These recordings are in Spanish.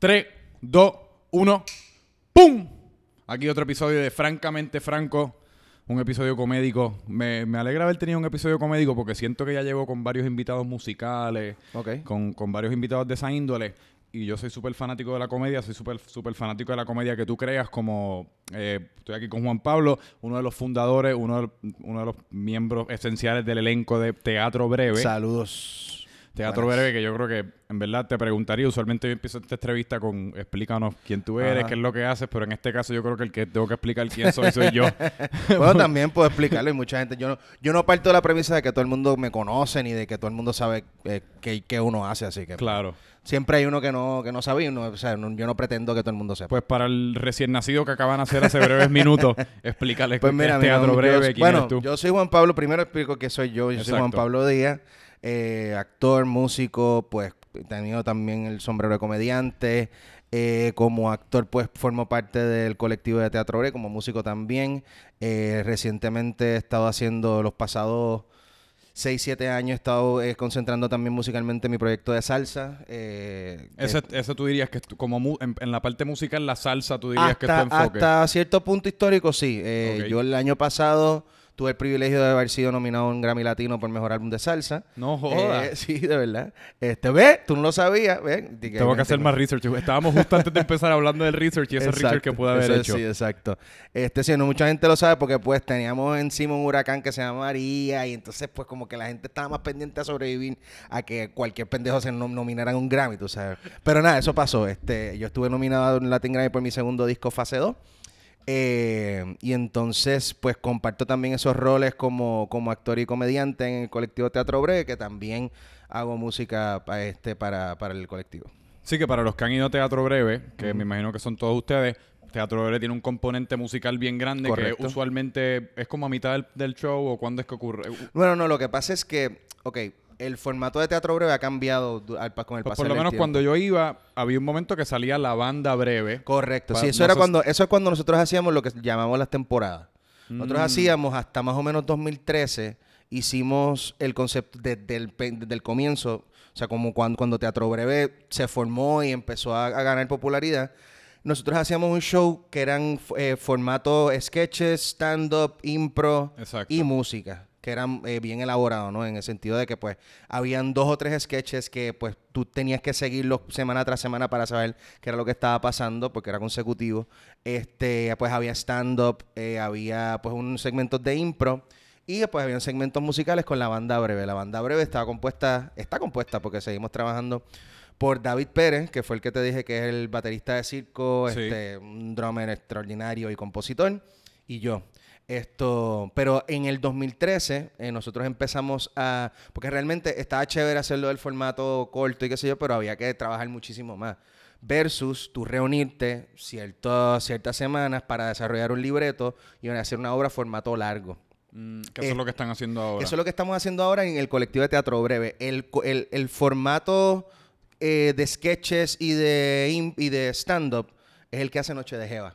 3, 2, 1, ¡pum! Aquí otro episodio de Francamente Franco, un episodio comédico. Me, me alegra haber tenido un episodio comédico porque siento que ya llevo con varios invitados musicales, Ok. con, con varios invitados de esa índole. Y yo soy súper fanático de la comedia, soy súper súper fanático de la comedia que tú creas, como eh, estoy aquí con Juan Pablo, uno de los fundadores, uno de, uno de los miembros esenciales del elenco de Teatro Breve. Saludos. Teatro Buenas. Breve, que yo creo que en verdad te preguntaría, usualmente yo empiezo esta entrevista con explícanos quién tú eres, Ajá. qué es lo que haces, pero en este caso yo creo que el que tengo que explicar quién soy soy yo. Bueno, también puedo explicarlo y mucha gente. Yo no, yo no parto de la premisa de que todo el mundo me conoce ni de que todo el mundo sabe eh, qué, qué uno hace, así que claro. siempre hay uno que no, que no sabe y uno, o sea, no- yo no pretendo que todo el mundo sepa. Pues para el recién nacido que acaban de hacer hace breves minutos, explícale Pues qué es Teatro Breve, yo, quién bueno, eres tú. yo soy Juan Pablo. Primero explico que soy yo. Yo soy Juan. Pablo Díaz, eh, actor, músico, pues he tenido también el sombrero de comediante. Eh, como actor, pues formo parte del colectivo de Teatro Breve, como músico también. Eh, recientemente he estado haciendo los pasados 6, 7 años, he estado eh, concentrando también musicalmente en mi proyecto de salsa. eh, ese, ese tú dirías que como mu- en, en la parte musical, la salsa, tú dirías que es hasta, tu enfoque. hasta cierto punto histórico, sí. Yo el año pasado tuve el privilegio de haber sido nominado a un Grammy Latino por Mejor Álbum de Salsa. No jodas. Eh, sí, de verdad. Este, ve, tú no lo sabías, ve. Tengo que hacer más research. Estábamos justo antes de empezar hablando del research y ese research Exacto, que pude haber hecho. Sí, exacto. Este, sí, no mucha gente lo sabe porque pues teníamos encima un huracán que se llama María y entonces pues como que la gente estaba más pendiente a sobrevivir a que cualquier pendejo se nom- nominara en un Grammy, tú sabes. Pero nada, eso pasó. Este, yo estuve nominado en Latin Grammy por mi segundo disco Fase 2. Eh, y entonces, pues comparto también esos roles como, como actor y comediante en el colectivo Teatro Breve, que también hago música pa- este, para, para el colectivo. Sí, que para los que han ido a Teatro Breve, que me imagino que son todos ustedes, Teatro Breve tiene un componente musical bien grande Correcto. que usualmente es como a mitad del, del show o cuándo es que ocurre. Bueno, no, lo que pasa es que, ok, el formato de teatro breve ha cambiado al con el Pues pasar por lo menos cuando yo iba, había un momento que salía la banda breve. Correcto, sí, eso no era cuando, eso es cuando nosotros hacíamos lo que llamamos las temporadas. Nosotros Mm. hacíamos hasta más o menos 2013, hicimos el concepto desde el, pe- desde el comienzo, o sea, como cuando, cuando Teatro Breve se formó y empezó a, a ganar popularidad, nosotros hacíamos un show que eran eh, formato sketches, stand-up, impro Exacto. y música, que eran eh, bien elaborados, ¿no? En el sentido de que, pues, habían dos o tres sketches que, pues, tú tenías que seguirlos semana tras semana para saber qué era lo que estaba pasando, porque era consecutivo. Este, pues, había stand-up, eh, había, pues, un segmento de impro. Y después habían segmentos musicales con la banda breve. La banda breve estaba compuesta, está compuesta porque seguimos trabajando por David Pérez, que fue el que te dije que es el baterista de circo, Sí. este, un drummer extraordinario y compositor, y yo. Esto, pero en el 2013 eh, nosotros empezamos a, porque realmente estaba chévere hacerlo del formato corto y qué sé yo, pero había que trabajar muchísimo más. Versus tú reunirte cierto- ciertas semanas para desarrollar un libreto y hacer una obra formato largo. Mm, que eso Eh, es lo que están haciendo ahora. Eso es lo que estamos haciendo ahora en el colectivo de teatro breve. El, el- el formato eh, de sketches y de, y de stand-up es el que hace Noche de Jeva,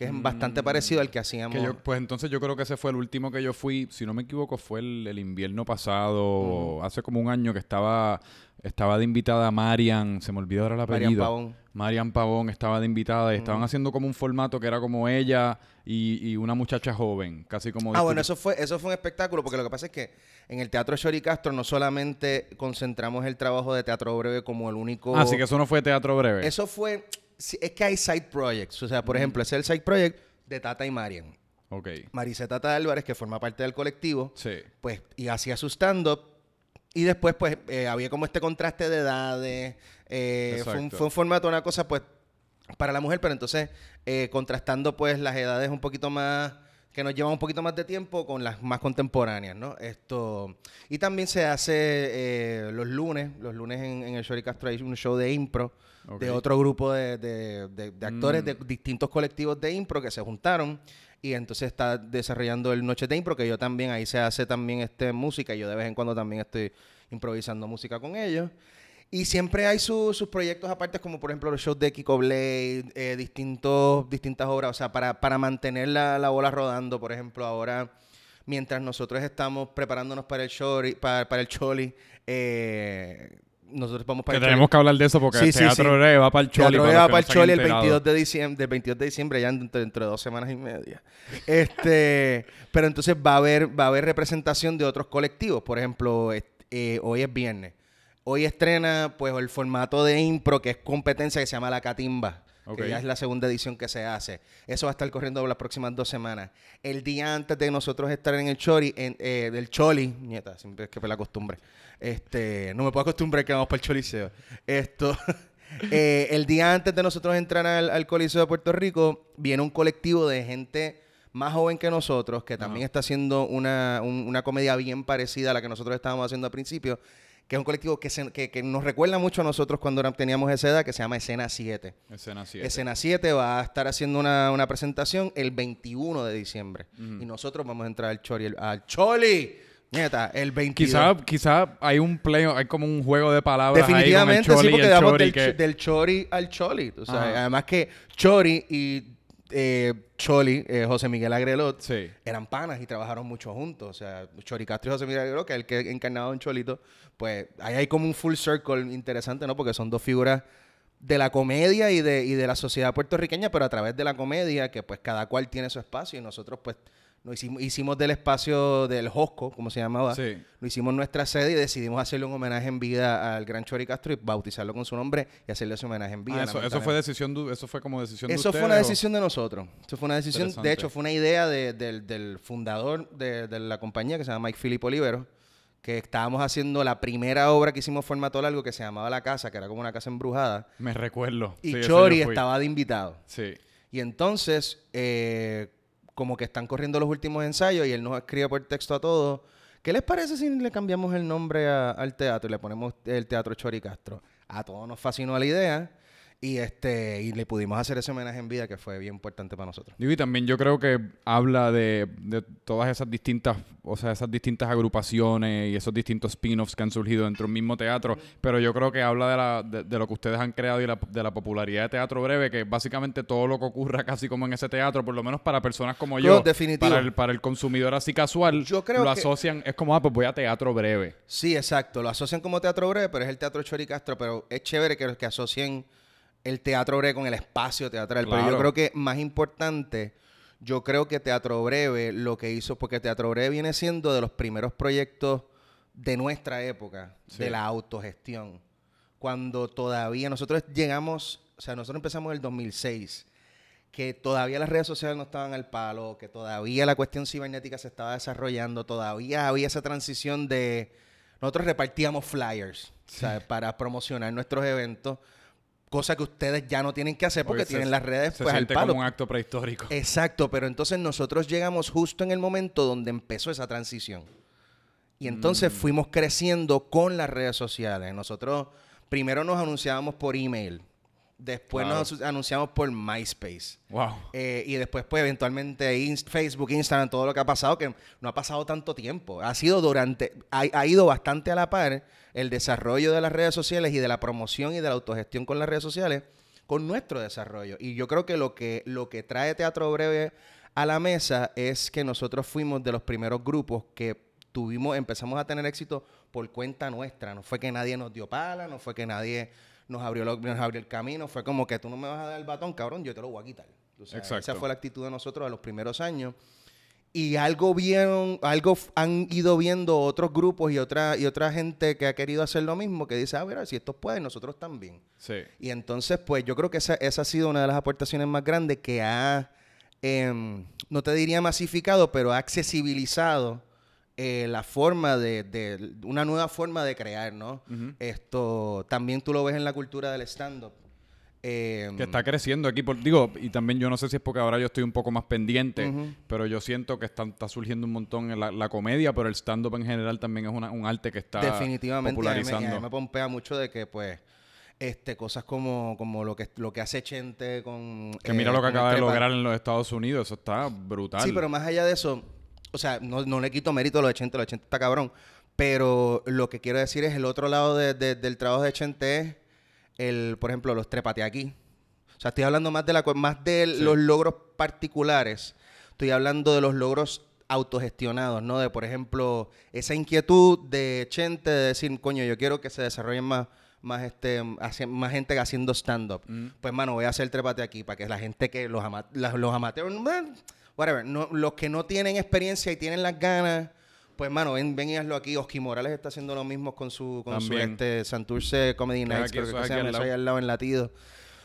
que es bastante parecido al que hacíamos. Mm. Que yo- pues entonces yo creo que ese fue el último que yo fui, si no me equivoco, fue el, el invierno pasado, hace como un año que estaba, estaba de invitada Marian, se me olvidó ahora el apellido. Marian Pavón. Marian Pavón estaba de invitada y estaban haciendo como un formato que era como ella y, y una muchacha joven, casi como... Ah, bueno, eso fue, eso fue un espectáculo, porque lo que pasa es que en el Teatro Shori Castro no solamente concentramos el trabajo de teatro breve como el único... Ah, Así que eso no fue teatro breve. Eso fue... sí, Es que hay side projects. O sea, por ejemplo, ese es el side project de Tata y Marian. Ok. Marisa Tata Álvarez, que forma parte del colectivo, Sí. pues, y hacía su stand-up. Y después, pues, eh, había como este contraste de edades. eh, fue, un, fue un formato, una cosa, pues, para la mujer, pero entonces, eh, contrastando, pues, las edades un poquito más, que nos llevan un poquito más de tiempo con las más contemporáneas, ¿no? Esto. Y también se hace eh, los lunes, los lunes en, en el Shori Castro hay un show de impro. De otro grupo de, de- de- de actores Mm. de distintos colectivos de impro que se juntaron y entonces está desarrollando el Noche de Impro, que yo también, ahí se hace también este música, y yo de vez en cuando también estoy improvisando música con ellos. Y siempre hay su- sus proyectos aparte, como por ejemplo los shows de Kiko Blade, eh, distintos, distintas obras, o sea, para, para mantener la, la bola rodando, por ejemplo, ahora, mientras nosotros estamos preparándonos para el show, para, para el Choli, eh, nosotros vamos Que para el tenemos que hablar de eso porque Sí, el sí, Teatro sí. Breve va para el Choli. Teatro para va que para el Choli el enterado. 22 de diciembre, del 22 de diciembre, ya dentro, dentro de dos semanas y media. Este, pero entonces va a haber, va a haber representación de otros colectivos. Por ejemplo, eh, hoy es viernes. Hoy estrena pues el formato de impro, que es competencia que se llama La Catimba. Que ya es la segunda edición que se hace. Eso va a estar corriendo las próximas dos semanas. El día antes de nosotros estar en el Choli, en, eh, del Choli, nieta, siempre es que fue la costumbre. Este, no me puedo acostumbrar que vamos para el Choliseo. Esto, eh, el día antes de nosotros entrar al, al Coliseo de Puerto Rico, viene un colectivo de gente más joven que nosotros, que también está haciendo una, un- una comedia bien parecida a la que nosotros estábamos haciendo al principio, que es un colectivo que, se- que, que nos recuerda mucho a nosotros cuando teníamos esa edad, que se llama Escena 7. Escena 7. Escena 7 va a estar haciendo una, una presentación el 21 de diciembre. Y nosotros vamos a entrar al Choli. Al Choli, nieta, el 22. Quizá, quizá hay un play, hay como un juego de palabras Definitivamente, ahí con sí, el Choli porque el damos del, que... ch- del Chori al Choli. Además que Chori y eh, Choli, eh, José Miguel Agrelot, Sí. eran panas y trabajaron mucho juntos. O sea, Chori Castro y José Miguel Agrelot, que es el que encarnaba a un Cholito, pues ahí hay como un full circle interesante, ¿no? Porque son dos figuras de la comedia y de, y de la sociedad puertorriqueña, pero a través de la comedia, que pues cada cual tiene su espacio y nosotros pues nos hicimos, hicimos del espacio del Josco, como se llamaba, Sí. lo hicimos nuestra sede y decidimos hacerle un homenaje en vida al gran Chori Castro y bautizarlo con su nombre y hacerle ese homenaje en vida. Ah, eso, eso fue decisión, de- eso fue como decisión de Eso fue una o- decisión de nosotros. Eso fue una decisión, de hecho, fue una idea de- del, del fundador de, la compañía que se llama Mike Philip Olivero, que estábamos haciendo la primera obra que hicimos formato largo que se llamaba La Casa, que era como una casa embrujada. Me recuerdo. Y Sí, Chori estaba de invitado. Sí. Y entonces, eh, como que están corriendo los últimos ensayos y él nos escribe por texto a todos. ¿Qué les parece si le cambiamos el nombre a- al teatro y le ponemos el Teatro Chori Castro? A todos nos fascinó la idea y este y le pudimos hacer ese homenaje en vida que fue bien importante para nosotros. Y también yo creo que habla de, de todas esas distintas, o sea, esas distintas agrupaciones y esos distintos spin-offs que han surgido dentro del mismo teatro, pero yo creo que habla de, la, de, de lo que ustedes han creado y la- de la popularidad de Teatro Breve, que básicamente todo lo que ocurra casi como en ese teatro, por lo menos para personas como yo, definitivo. para el, para el consumidor así casual, Yo creo lo que- asocian, es como, ah, pues voy a Teatro Breve. Sí, exacto. Lo asocian como teatro breve, pero es el teatro Chori Castro. Pero es chévere que, que asocien el teatro breve con el espacio teatral. Pero yo creo que más importante, yo creo que Teatro Breve lo que hizo, porque Teatro Breve viene siendo de los primeros proyectos de nuestra época, Sí. de la autogestión. Cuando todavía nosotros llegamos, o sea, nosotros empezamos en el 2006 que todavía las redes sociales no estaban al palo, que todavía la cuestión cibernética se estaba desarrollando, todavía había esa transición de... Nosotros repartíamos flyers para promocionar nuestros eventos, cosa que ustedes ya no tienen que hacer porque, se- tienen las redes se pues, al palo. como un acto prehistórico. Exacto, pero entonces nosotros llegamos justo en el momento donde empezó esa transición. Y entonces fuimos creciendo con las redes sociales. Nosotros primero nos anunciábamos por email, después nos anunciamos por MySpace. Wow. Eh, y después, pues, eventualmente Inst- Facebook, Instagram, todo lo que ha pasado, que no ha pasado tanto tiempo. Ha sido durante, ha, ha ido bastante a la par el desarrollo de las redes sociales y de la promoción y de la autogestión con las redes sociales con nuestro desarrollo. Y yo creo que lo que, lo que trae Teatro Breve a la mesa es que nosotros fuimos de los primeros grupos que tuvimos, empezamos a tener éxito por cuenta nuestra. No fue que nadie nos dio pala, no fue que nadie nos abrió, lo- nos abrió el camino. Fue como que tú no me vas a dar el batón, cabrón, yo te lo voy a quitar. Esa fue la actitud de nosotros a los primeros años. Y algo vieron, algo han ido viendo otros grupos y otra, y otra gente que ha querido hacer lo mismo, que dice, ah, mira, si estos pueden, nosotros también. Sí. Y entonces, pues yo creo que esa, esa ha sido una de las aportaciones más grandes que ha, em, no te diría masificado, pero ha accesibilizado eh, la forma de, de- una nueva forma de crear, ¿no? Esto también tú lo ves en la cultura del stand-up. Em, Que está creciendo aquí, por, digo, y también yo no sé si es porque ahora yo estoy un poco más pendiente, pero yo siento que está, está surgiendo un montón en la, la comedia, pero el stand-up en general también es una- un arte que está definitivamente a mí popularizando. a mí me pompea mucho de que pues este cosas como, como lo que lo que hace Chente con que eh, mira lo que acaba de lograr en los Estados Unidos, eso está brutal. Sí, pero más allá de eso, o sea, no, no le quito mérito a lo de Chente, lo de Chente está cabrón. Pero lo que quiero decir es el otro lado de- de- del trabajo de Chente es el, por ejemplo, los trepate aquí. O sea, estoy hablando más de la más de Sí. los logros particulares. Estoy hablando de los logros autogestionados, ¿no? De, por ejemplo, esa inquietud de Chente de decir, coño, yo quiero que se desarrollen más más este haci- más gente haciendo stand up. Pues mano, voy a hacer trepate aquí para que la gente que los, ama- la- los amateurs, eh, whatever, no, los que no tienen experiencia y tienen las ganas, pues mano, ven, ven y hazlo aquí. Oski Morales está haciendo lo mismo con su con su este Santurce Comedy Que Nights, creo que se llama, eso ahí lado. al lado en Latido.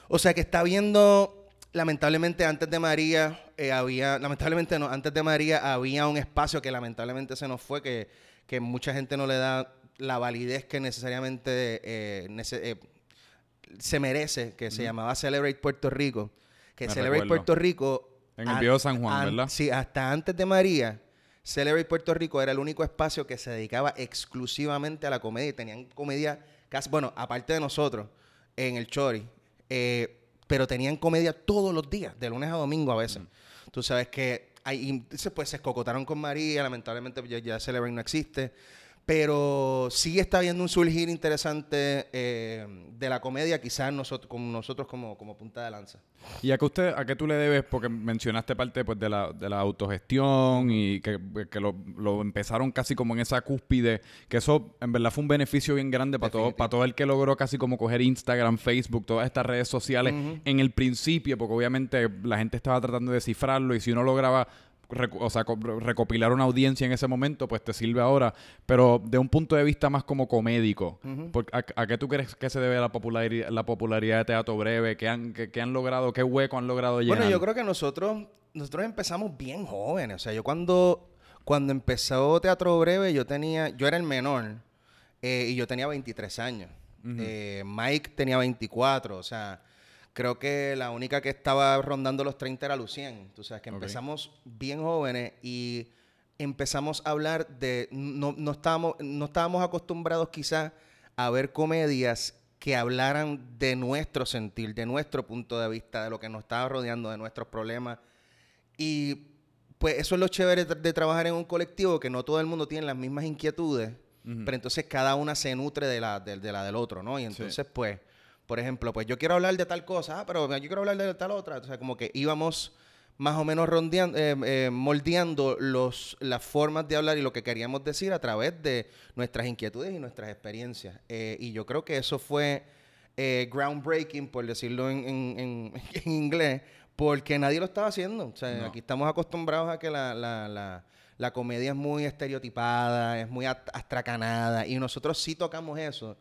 O sea que está viendo, lamentablemente antes de María, eh, había, lamentablemente no, antes de María había un espacio que lamentablemente se nos fue, que, que mucha gente no le da la validez que necesariamente eh, nece- eh, se merece, que se llamaba Celebrate Puerto Rico. Que Me Celebrate recuerdo. Puerto Rico... En el viejo San Juan, an- ¿verdad? Sí, hasta antes de María, Celebrate Puerto Rico era el único espacio que se dedicaba exclusivamente a la comedia y tenían comedia casi, bueno, aparte de nosotros, en el Chori, eh, pero tenían comedia todos los días, de lunes a domingo a veces. Tú sabes que ahí, pues se escocotaron con María, lamentablemente ya, ya Celebrate no existe. Pero sí está habiendo un surgir interesante eh, de la comedia, quizás nosotros, con nosotros como, como punta de lanza. ¿Y a qué, usted, a qué tú le debes? Porque mencionaste parte pues, de, la, de la autogestión y que, que lo, lo empezaron casi como en esa cúspide, que eso en verdad fue un beneficio bien grande para todo, para todo el que logró casi como coger Instagram, Facebook, todas estas redes sociales en el principio, porque obviamente la gente estaba tratando de descifrarlo y si uno lograba o sea, co- recopilar una audiencia en ese momento, pues te sirve ahora, pero de un punto de vista más como comédico. ¿a, a qué tú crees que se debe la popularidad, la popularidad de Teatro Breve? ¿Qué han, qué, qué han logrado? ¿Qué hueco han logrado llenar? Bueno, yo creo que nosotros, nosotros empezamos bien jóvenes. O sea, yo cuando, cuando empezó Teatro Breve, yo tenía, yo era el menor eh, y yo tenía 23 años. Eh, Mike tenía 24. O sea, creo que la única que estaba rondando los 30 era Lucien. Tú sabes que empezamos bien jóvenes y empezamos a hablar de, no, no, estábamos, no estábamos acostumbrados quizás a ver comedias que hablaran de nuestro sentir, de nuestro punto de vista, de lo que nos estaba rodeando, de nuestros problemas. Y pues eso es lo chévere de, de trabajar en un colectivo, que no todo el mundo tiene las mismas inquietudes, pero entonces cada una se nutre de la, de, de la del otro, ¿no? Y entonces, pues, por ejemplo, pues yo quiero hablar de tal cosa, ah, pero yo quiero hablar de tal otra. O sea, como que íbamos más o menos rondeando, eh, eh, moldeando los, las formas de hablar y lo que queríamos decir a través de nuestras inquietudes y nuestras experiencias. Eh, y yo creo que eso fue groundbreaking, por decirlo en, en- en- en inglés, porque nadie lo estaba haciendo. O sea, No. aquí estamos acostumbrados a que la, la- la- la comedia es muy estereotipada, es muy astracanada, y nosotros sí tocamos eso,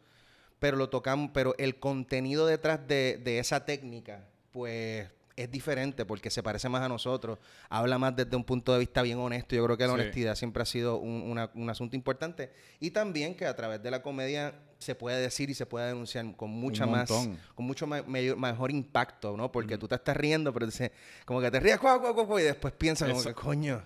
pero lo tocamos, pero el contenido detrás de, de esa técnica, pues es diferente porque se parece más a nosotros, habla más desde un punto de vista bien honesto. Yo creo que la Sí. honestidad siempre ha sido un, una- un asunto importante y también que a través de la comedia se puede decir y se puede denunciar con mucha más, con mucho ma- mayor- mejor impacto, ¿no? Porque tú te estás riendo, pero dices, como que te ríes, cuau, cuau, cuau, y después piensas como que, coño,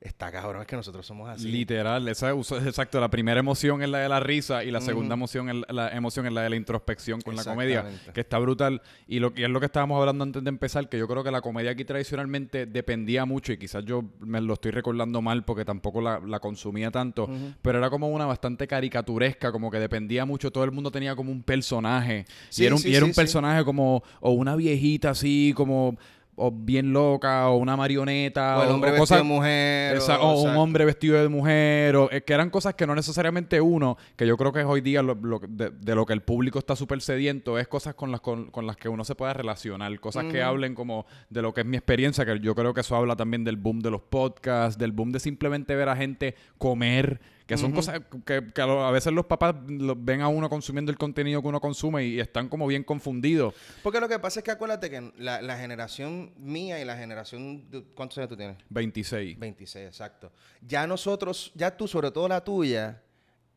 está cabrón, es que nosotros somos así. Literal, esa es exacto. La primera emoción es la de la risa y la segunda emoción es la, la emoción es la de la introspección con la comedia, que está brutal. Y, lo, y es lo que estábamos hablando antes de empezar, que yo creo que la comedia aquí tradicionalmente dependía mucho, y quizás yo me lo estoy recordando mal porque tampoco la, la consumía tanto, pero era como una bastante caricaturesca, como que dependía mucho, todo el mundo tenía como un personaje. Sí, y era un, sí, y era sí, un personaje como, o una viejita así, como... O bien loca, o una marioneta, O el hombre vestido cosas- de mujer. esa- o- o un hombre vestido de mujer, o, que eran cosas que no necesariamente uno, que yo creo que es hoy día lo- lo- de, de lo que el público está súper sediento, es cosas con las, con, con las que uno se pueda relacionar, cosas que hablen como de lo que es mi experiencia, que yo creo que eso habla también del boom de los podcasts, del boom de simplemente ver a gente comer, que son cosas que, que a, veces los papás ven a uno consumiendo el contenido que uno consume y, están como bien confundidos. Porque lo que pasa es que acuérdate que la, la generación mía y la generación... de- ¿Cuántos años tú tienes? 26. 26, exacto. Ya nosotros, ya tú, sobre todo la tuya,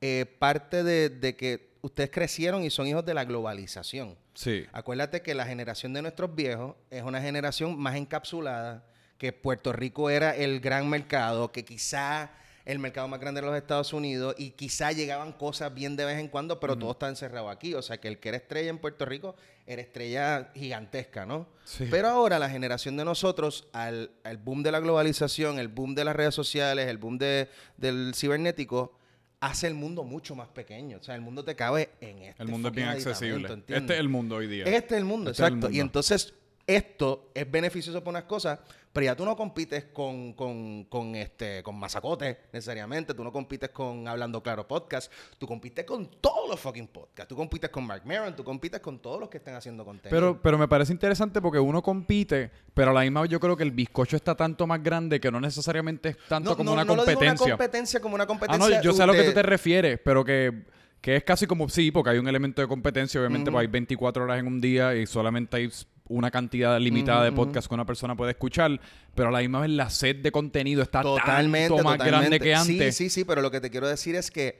eh, parte de, de que ustedes crecieron y son hijos de la globalización. Sí. Acuérdate que la generación de nuestros viejos es una generación más encapsulada, que Puerto Rico era el gran mercado, que quizá el mercado más grande de los Estados Unidos y quizá llegaban cosas bien de vez en cuando, pero todo está encerrado aquí. O sea, que el que era estrella en Puerto Rico era estrella gigantesca, ¿no? Sí. Pero ahora la generación de nosotros, al, al boom de la globalización, el boom de las redes sociales, el boom de, del cibernético, hace el mundo mucho más pequeño. O sea, el mundo te cabe en este El mundo es bien accesible. Este es el mundo hoy día. Este es el mundo, Este el exacto. Y entonces esto es beneficioso para unas cosas, pero ya tú no compites con, con, con, este, con Mazacote necesariamente, tú no compites con Hablando Claro Podcast, tú compites con todos los fucking podcasts, tú compites con Mark Maron, tú compites con todos los que están haciendo contenido. Pero, pero me parece interesante porque uno compite, pero a la misma yo creo que el bizcocho está tanto más grande que no necesariamente es tanto no, como no, una no competencia. una competencia como una Ah, competencia. no, yo sé a lo que tú te refieres, pero que, que es casi como sí, porque hay un elemento de competencia, obviamente pues hay 24 horas en un día y solamente hay una cantidad limitada de podcasts que una persona puede escuchar, pero a la misma vez la sed de contenido está Totalmente, tanto más totalmente. grande que antes. Sí, sí, sí, pero lo que te quiero decir es que,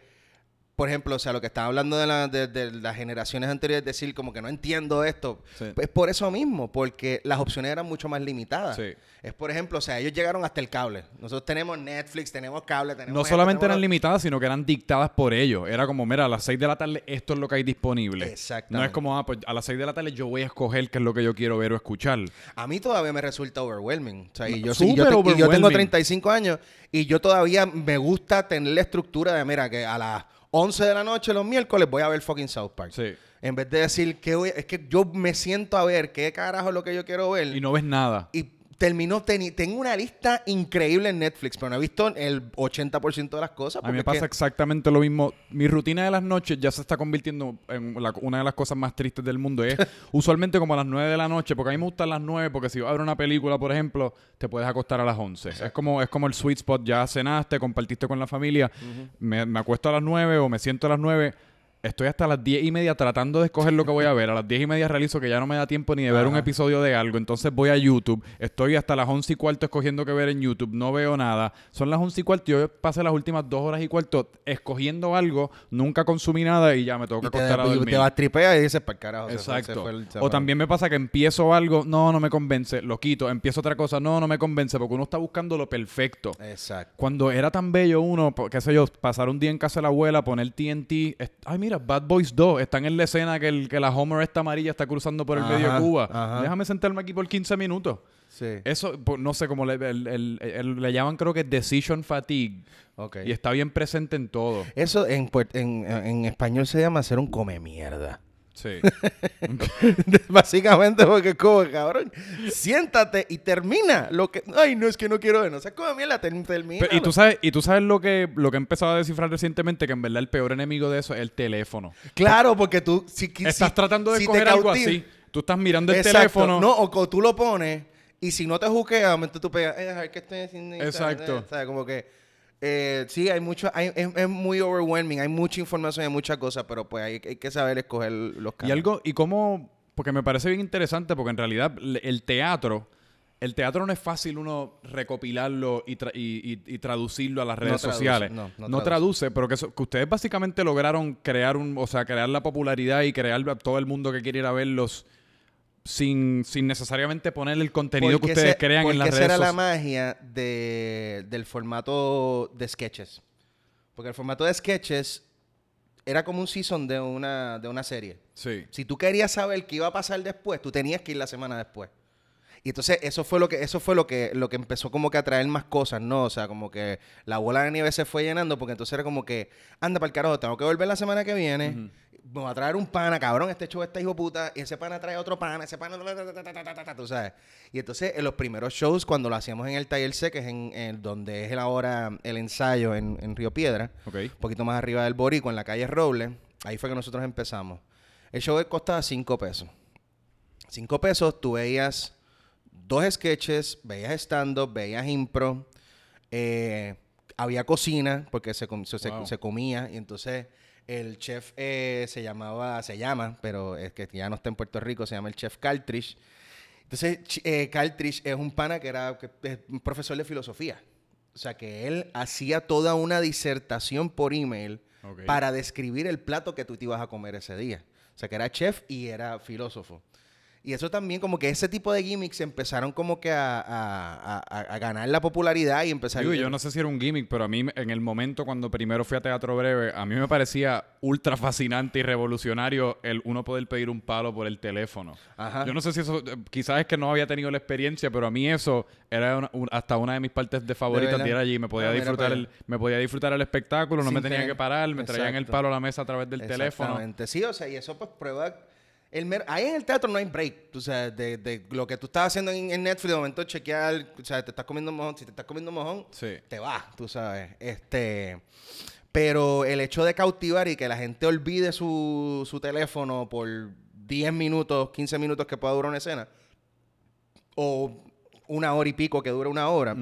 por ejemplo, o sea, lo que estaba hablando de, la- de- de las generaciones anteriores, decir como que no entiendo esto, Sí. es por eso mismo, porque las opciones eran mucho más limitadas. Sí. Es, por ejemplo, o sea, ellos llegaron hasta el cable. Nosotros tenemos Netflix, tenemos cable, tenemos... No esto, solamente tenemos eran limitadas, sino que eran dictadas por ellos. Era como, mira, a las 6 de la tarde esto es lo que hay disponible. Exactamente. No es como, ah, pues a las 6 de la tarde yo voy a escoger qué es lo que yo quiero ver o escuchar. A mí todavía me resulta overwhelming. O sea, y, yo, sí, yo te- y yo tengo overwhelming. 35 años y yo todavía me gusta tener la estructura de, mira, que a las 11 de la noche los miércoles voy a ver fucking South Park. Sí. En vez de decir que voy- es que yo me siento a ver qué carajo es lo que yo quiero ver. Y no ves nada. Y terminó, teni- tengo una lista increíble en Netflix, pero no he visto el 80% de las cosas. A mí me es pasa que- exactamente lo mismo. Mi rutina de las noches ya se está convirtiendo en la- una de las cosas más tristes del mundo. Es usualmente como a las 9 de la noche, porque a mí me gustan las 9, porque si vas a ver una película, por ejemplo, te puedes acostar a las 11. Es como, es como el sweet spot, ya cenaste, compartiste con la familia, me, me acuesto a las 9 o me siento a las 9. Estoy hasta las 10 y media tratando de escoger lo que voy a ver. A las 10 y media realizo que ya no me da tiempo ni de ver un Ajá. episodio de algo. Entonces voy a YouTube. Estoy hasta las 11 y cuarto escogiendo qué ver en YouTube. No veo nada. Son las 11 y cuarto. Yo pasé las últimas dos horas y cuarto escogiendo algo. Nunca consumí nada y ya me tengo que acostar a dormir. te vas tripea y dices, para carajo. fue- se Exacto. fue el- se o fue". también me pasa que empiezo algo, no, no me convence, lo quito, empiezo otra cosa, no, no me convence, porque uno está buscando lo perfecto. Exacto. Cuando era tan bello uno, qué sé yo, pasar un día en casa de la abuela, poner TNT, ay mira, Bad Boys 2, están en la escena que, el, que la Homer esta amarilla está cruzando por el Ajá, medio de Cuba. ajá. Déjame sentarme aquí por 15 minutos. Sí. Eso, po- no sé cómo le, el- el- el- le llaman, creo que decision fatigue. Ok. Y está bien presente en todo. Eso en, en español se llama hacer un come mierda. Sí. Básicamente porque es como, cabrón, siéntate y termina lo que... Ay, no, es que no quiero ver. No sé come mierda, ter- termina. Pero, y tú sabes, y tú sabes lo que, lo que he empezado a descifrar recientemente, que en verdad el peor enemigo de eso es el teléfono. Claro, porque tú... Si, si- Estás tratando de si coger algo así. Tú estás mirando el Exacto. teléfono. No, o, o tú lo pones y si no te juquea, momento tú pegas, eh, a ver qué estoy haciendo. Exacto. eh, ¿sabes? Como que... eh, sí, hay mucho... Hay, es, es muy overwhelming. Hay mucha información, hay muchas cosas, pero pues hay, hay que saber escoger los Y canales. algo, y cómo, porque me parece bien interesante, porque en realidad el teatro, el teatro no es fácil uno recopilarlo y, tra- y- y- y traducirlo a las redes traduce, sociales. no, no traduce. traduce. pero que ustedes básicamente lograron crear un, o sea, crear la popularidad y crear a todo el mundo que quiere ir a verlos sin, sin necesariamente poner el contenido que Porque ustedes crean en porque las esa redes era la sociales. magia de- del formato de sketches. Porque el formato de sketches era como un season de una, de una serie. Sí. Si tú querías saber qué iba a pasar después, tú tenías que ir la semana después. Y entonces eso fue lo que eso fue lo que lo que empezó como que a traer más cosas, ¿no? O sea, como que la bola de nieve se fue llenando porque entonces era como que anda para el carajo, tengo que volver la semana que viene me va a traer un pana, cabrón, este show está hijo puta, y ese pana trae otro pana, ese pana, tú sabes. Y entonces, en los primeros shows, cuando lo hacíamos en el taller C, que es en, donde es el ahora el ensayo en, en Río Piedra, un poquito más arriba del Borico, en la calle Roble, ahí fue que nosotros empezamos. El show costaba cinco pesos. cinco pesos, tú veías dos sketches, veías stand-up, veías impro, había cocina, porque se comía, y entonces el chef eh, se llamaba, se llama, pero es que ya no está en Puerto Rico, se llama el chef Caltrich. Entonces, eh, Caltrich es un pana que era que es un profesor de filosofía. O sea, que él hacía toda una disertación por email para describir el plato que tú te ibas a comer ese día. O sea, que era chef y era filósofo. Y eso también, como que ese tipo de gimmicks empezaron como que a, a- a- a ganar la popularidad y empezar... Digo, yo no sé si era un gimmick, pero a mí en el momento cuando primero fui a Teatro Breve, a mí me parecía ultra fascinante y revolucionario el uno poder pedir un palo por el teléfono. Ajá. Yo no sé si eso, eh, quizás es que no había tenido la experiencia, pero a mí eso era una- un- hasta una de mis partes de favoritas verdad? de ir allí. Me podía Ah, disfrutar para el, me podía disfrutar el espectáculo, no Sin me tenía tener- que parar, me traían el palo a la mesa a través del teléfono. Exactamente. Sí, o sea, y eso pues prueba El ahí en el teatro no hay break. O sea, de, de lo que tú estás haciendo en, en Netflix, de momento chequear, o sea, te estás comiendo mojón. Si te estás comiendo mojón, Sí. te vas, tú sabes. Este, pero el hecho de cautivar y que la gente olvide su, su teléfono por 10 minutos, 15 minutos que pueda durar una escena, o una hora y pico que dura una hora.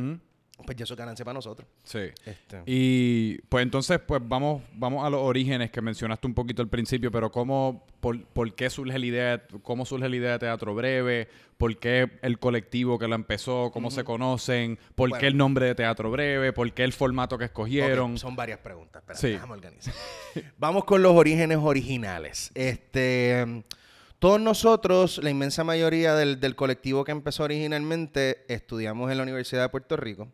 Pues ya eso es ganancia para nosotros. Sí. Este. Y pues entonces, pues vamos, vamos a los orígenes que mencionaste un poquito al principio, pero cómo, por, por qué surge la idea, cómo surge la idea de teatro breve, por qué el colectivo que la empezó, cómo se conocen, por Bueno. qué el nombre de teatro breve, por qué el formato que escogieron. Son varias preguntas. Espera, Sí. déjame organizar. Vamos con los orígenes originales. Este, todos nosotros, la inmensa mayoría del, del colectivo que empezó originalmente, estudiamos en la Universidad de Puerto Rico,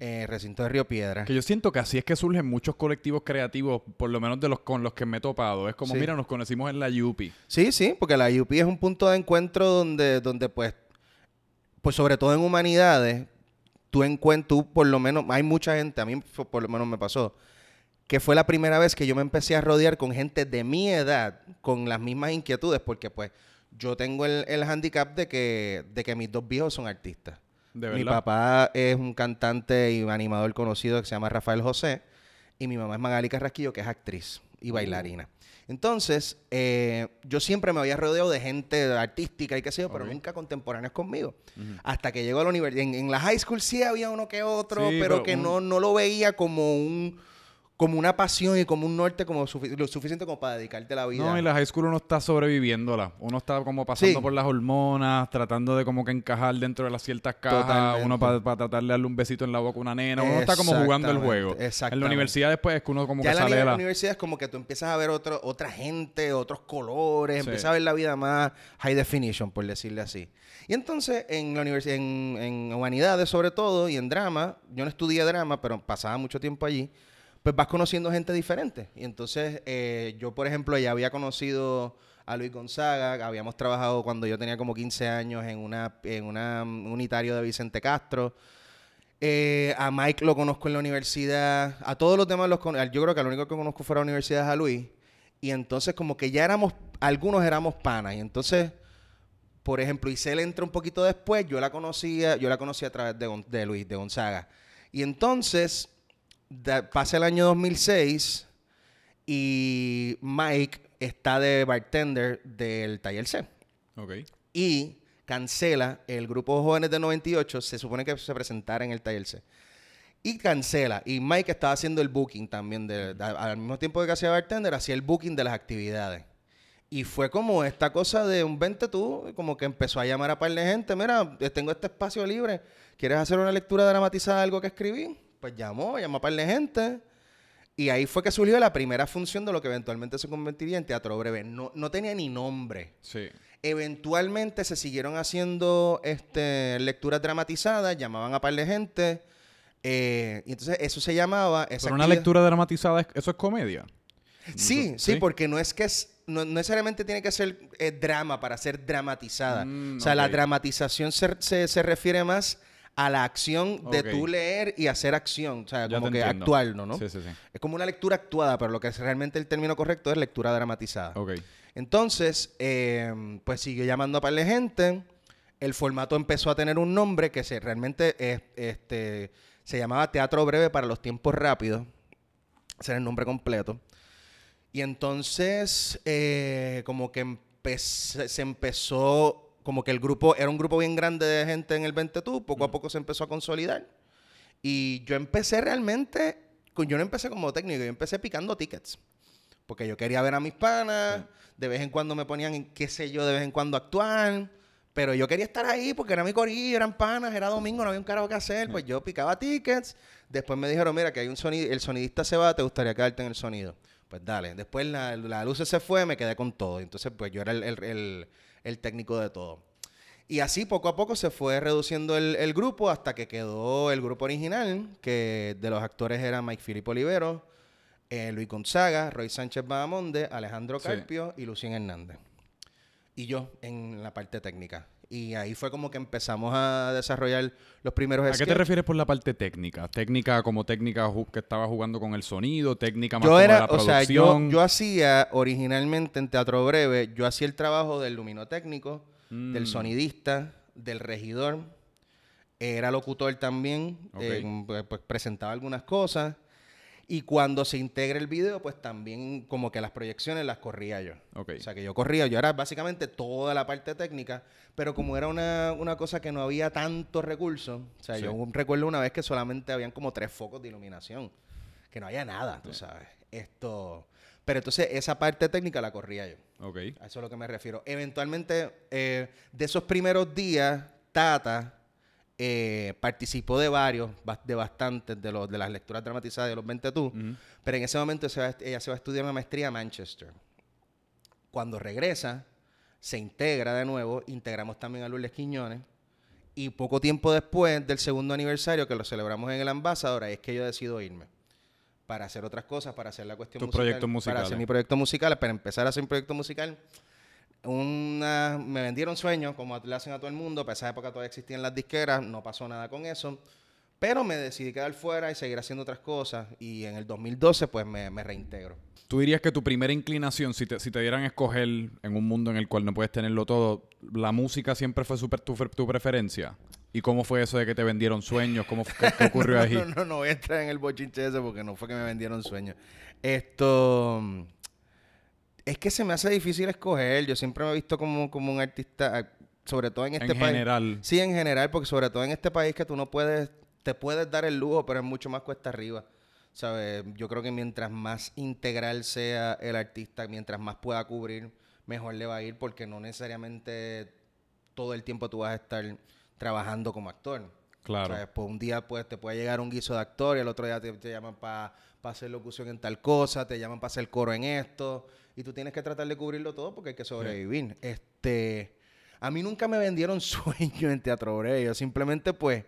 Eh, recinto de Río Piedra. Que yo siento que así es que surgen muchos colectivos creativos, por lo menos de los con los que me he topado. Es como, Sí. mira, nos conocimos en la Yupi. Sí, sí, porque la UP es un punto de encuentro donde, donde pues, pues sobre todo en humanidades, tú encuentras, tú por lo menos, hay mucha gente, a mí por lo menos me pasó, que fue la primera vez que yo me empecé a rodear con gente de mi edad, con las mismas inquietudes, porque pues yo tengo el, el handicap de que, de que mis dos viejos son artistas. De Mi papá es un cantante y animador conocido que se llama Rafael José. Y mi mamá es Magali Carrasquillo, que es actriz y bailarina. Entonces, eh, yo siempre me había rodeado de gente artística y qué sé yo, pero nunca contemporáneos conmigo. Hasta que llegó a la universidad. En, en la high school sí había uno que otro, Sí, pero, pero que un- no, no lo veía como un como una pasión y como un norte como sufi- lo suficiente como para dedicarte la vida. No, y la high school uno está sobreviviéndola. Uno está como pasando Sí. por las hormonas, tratando de como que encajar dentro de las ciertas cajas. Totalmente. Uno para tratar de darle un besito en la boca a una nena. Uno está como jugando el juego. En exactamente. la universidad después es que uno como ya que en la, sale de la... universidad es como que tú empiezas a ver otro, otra gente, otros colores, Sí. empiezas a ver la vida más high definition, por decirle así. Y entonces en la universidad, en, en humanidades sobre todo, y en drama, yo no estudié drama, pero pasaba mucho tiempo allí, pues vas conociendo gente diferente. Y entonces eh, yo, por ejemplo, ya había conocido a Luis Gonzaga, habíamos trabajado cuando yo tenía como 15 años en una, en una um, unitario de Vicente Castro. Eh, a Mike lo conozco en la universidad. A todos los demás los conozco. Yo creo que lo único que conozco fuera la universidad es a Luis. Y entonces como que ya éramos, algunos éramos panas. Y entonces, por ejemplo, Isel entró un poquito después. Yo la conocía, yo la conocía a través de, Luis, de Gonzaga. Y entonces, pasa el año 2006 y Mike está de bartender del Taller C Ok. y cancela el grupo Jóvenes de 98, se supone que se presentara en el taller C. Y cancela. Y Mike estaba haciendo el booking también. De, de- al mismo tiempo que hacía bartender, hacía el booking de las actividades. Y fue como esta cosa de un vente tú, como que empezó a llamar a par de gente. Mira, tengo este espacio libre. ¿Quieres hacer una lectura dramatizada de algo que escribí? Pues llamó, llamó a par de gente. Y ahí fue que surgió la primera función de lo que eventualmente se convertiría en teatro breve. No, no tenía ni nombre. Sí. Eventualmente se siguieron haciendo este, lecturas dramatizadas, llamaban a par de gente. eh, y entonces eso se llamaba. esa Pero una actividad- lectura dramatizada, es- ¿eso es comedia? Sí, sí, ¿Sí? porque no es que es. No no necesariamente tiene que ser eh, drama para ser dramatizada. Mm, o sea, la dramatización se, se- se refiere más a la acción de tú leer y hacer acción. O sea, Ya como que entiendo. actuar, ¿no? ¿no? Sí, sí, sí. Es como una lectura actuada, pero lo que es realmente el término correcto es lectura dramatizada. Ok. Entonces, eh, pues siguió llamando a par de gente. El formato empezó a tener un nombre que se, realmente es- este, se llamaba Teatro Breve para los Tiempos Rápidos. Ese era el nombre completo. Y entonces, eh, como que empe- se empezó, como que el grupo, era un grupo bien grande de gente en el 20 tú, poco a poco se empezó a consolidar. Y yo empecé realmente, yo no empecé como técnico, yo empecé picando tickets. Porque yo quería ver a mis panas, de vez en cuando me ponían, en, qué sé yo, de vez en cuando actuar. Pero yo quería estar ahí porque era mi corillo, eran panas, era domingo, no había un carajo que hacer. Pues yo picaba tickets. Después me dijeron, mira, que hay un sonido, el sonidista se va, ¿te gustaría quedarte en el sonido? Pues dale. Después la, la luz se fue, me quedé con todo. Entonces, pues yo era el, el- el- el técnico de todo. Y así poco a poco se fue reduciendo el, el grupo hasta que quedó el grupo original, que de los actores eran Mike Filipe Olivero, eh, Luis Gonzaga, Roy Sánchez Bahamonde, Alejandro Sí. Carpio y Lucien Hernández. Y yo en la parte técnica. Y ahí fue como que empezamos a desarrollar los primeros ¿A qué te refieres por la parte técnica? ¿Técnica como técnica que estaba jugando con el sonido? ¿Técnica más Yo como de la o sea, yo, producción? yo hacía originalmente en Teatro Breve, yo hacía el trabajo del luminotécnico, Mm. del sonidista, del regidor, era locutor también, eh, pues, pues presentaba algunas cosas. Y cuando se integra el video, pues también como que las proyecciones las corría yo. O sea, que yo corría, yo era básicamente toda la parte técnica, pero como era una, una cosa que no había tantos recursos, o sea, Sí. yo recuerdo una vez que solamente habían como tres focos de iluminación, que no había nada, tú sabes. Esto, pero entonces esa parte técnica la corría yo. A eso es a lo que me refiero. Eventualmente, eh, de esos primeros días, Tata eh, participó de varios, de bastantes, de, los, de las lecturas dramatizadas de los 20 tú, pero en ese momento se va ella se va a estudiar una maestría a Manchester. Cuando regresa, se integra de nuevo, integramos también a Lourdes Quiñones, y poco tiempo después del segundo aniversario, que lo celebramos en el Ambassador, ahí es que yo decido irme para hacer otras cosas, para hacer la cuestión musical, proyectos para hacer mi proyecto musical, para empezar a hacer un proyecto musical. Una, me vendieron sueños, como le hacen a todo el mundo, para esa época todavía existían las disqueras, no pasó nada con eso, pero me decidí quedar fuera y seguir haciendo otras cosas, y en el 2012 pues me, me reintegro. ¿Tú dirías que tu primera inclinación, si te, si te dieran a escoger en un mundo en el cual no puedes tenerlo todo, la música siempre fue super, tu, tu preferencia? ¿Y cómo fue eso de que te vendieron sueños? ¿Cómo, qué, qué ocurrió ahí? No, no, no voy a entrar en el bochinche ese porque no fue que me vendieron sueños. Esto. Es que se me hace difícil escoger. Yo siempre me he visto como, como un artista, ah, sobre todo en este en país. general. Sí, en general, porque sobre todo en este país que tú no puedes, te puedes dar el lujo, pero es mucho más cuesta arriba. ¿Sabes? Yo creo que mientras más integral sea el artista, mientras más pueda cubrir, mejor le va a ir, porque no necesariamente todo el tiempo tú vas a estar trabajando como actor. Claro. O sea, pues un día pues, te puede llegar un guiso de actor y el otro día te, te llaman para hacer locución en tal cosa, te llaman para hacer coro en esto, y tú tienes que tratar de cubrirlo todo porque hay que sobrevivir. Este, a mí nunca me vendieron sueños en Teatro Breve, yo simplemente pues...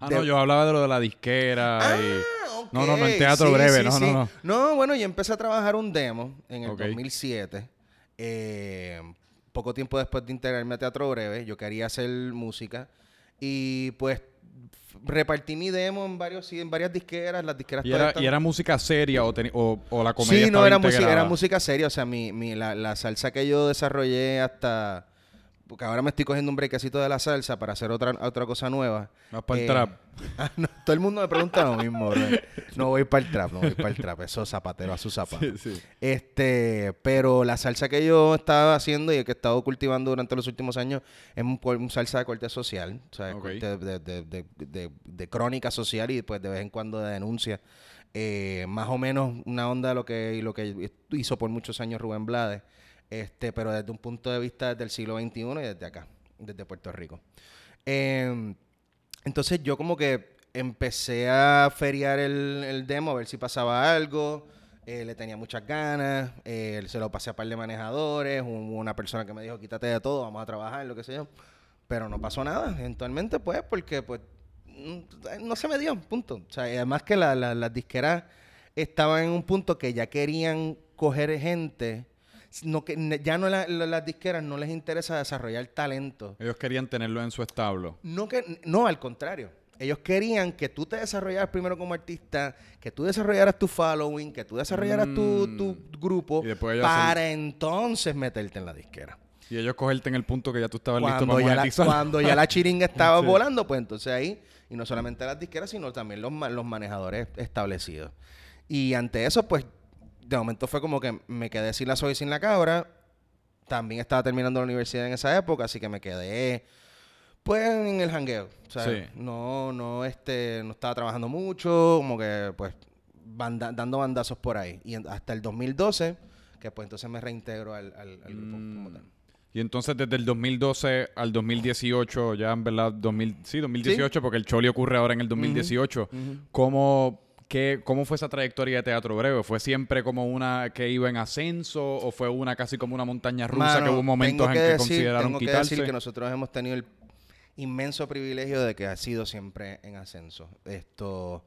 Ah, de- no, yo hablaba de lo de la disquera y... Ah, No, no, no, en teatro sí, breve, sí, no, no, no. No, bueno, yo empecé a trabajar un demo en el Ok. 2007. eh, poco tiempo después de integrarme a Teatro Breve, yo quería hacer música. Y pues repartí mi demo en varios en varias disqueras. Las disqueras ¿Y era, ¿Y era música seria o, o, o la comedia Sí, no, era música, era música seria. O sea, mi, mi, la, la salsa que yo desarrollé hasta... Porque ahora me estoy cogiendo un brequecito de la salsa para hacer otra, otra cosa nueva. Más para el Eh, trap. Ah, no, todo el mundo me pregunta lo mismo, bro. No voy para el trap, no voy para el trap. Eso zapatero a su zapato. Sí, sí. Este, pero la salsa que yo estaba haciendo y que he estado cultivando durante los últimos años es un, salsa de corte social, o sea, de, Ok. corte de, de- de- de- de crónica social y pues de vez en cuando de denuncia. Eh, más o menos una onda de lo que, lo que hizo por muchos años Rubén Blades, este, pero desde un punto de vista desde el siglo XXI y desde acá, desde Puerto Rico. Em, entonces yo como que empecé a feriar el, el demo a ver si pasaba algo. eh, le tenía muchas ganas. eh, se lo pasé a par de manejadores. Hubo una persona que me dijo, quítate de todo, vamos a trabajar, lo que sea. Pero no pasó nada, eventualmente, pues, porque pues mm, no se me dio, punto. O sea, además que la- la- las disqueras estaban en un punto que ya querían coger gente. No, que, ya no la- la- las disqueras no les interesa desarrollar talento. Ellos querían tenerlo en su establo. No, que, no, al contrario. Ellos querían que tú te desarrollaras primero como artista, que tú desarrollaras tu following, que tú desarrollaras tu, Mm. tu grupo para entonces meterte en la disquera. Y ellos cogerte en el punto que ya tú estabas listo Cuando para ya, la, cuando ya la chiringa estaba Sí. volando, pues entonces ahí, y no solamente las disqueras, sino también los, los manejadores establecidos. Y ante eso, pues, de momento fue como que me quedé sin la soy sin la cabra. También estaba terminando la universidad en esa época, así que me quedé, pues, en el jangueo. O sea, Sí. no, no, este, no estaba trabajando mucho, como que, pues, banda- dando bandazos por ahí. Y en- hasta el 2012, que pues entonces me reintegro al, al- al grupo como Mm. tal. Y entonces desde el 2012 al 2018, ya en verdad, 2000, sí, 2018, porque el Choli ocurre ahora en el 2018. Ujú. ¿Cómo, qué, ¿Cómo fue esa trayectoria de teatro breve? ¿Fue siempre como una que iba en ascenso o fue una casi como una montaña rusa Mano, que hubo momentos tengo en que, decir- consideraron tengo quitarse? que decir que nosotros hemos tenido el inmenso privilegio de que ha sido siempre en ascenso. Esto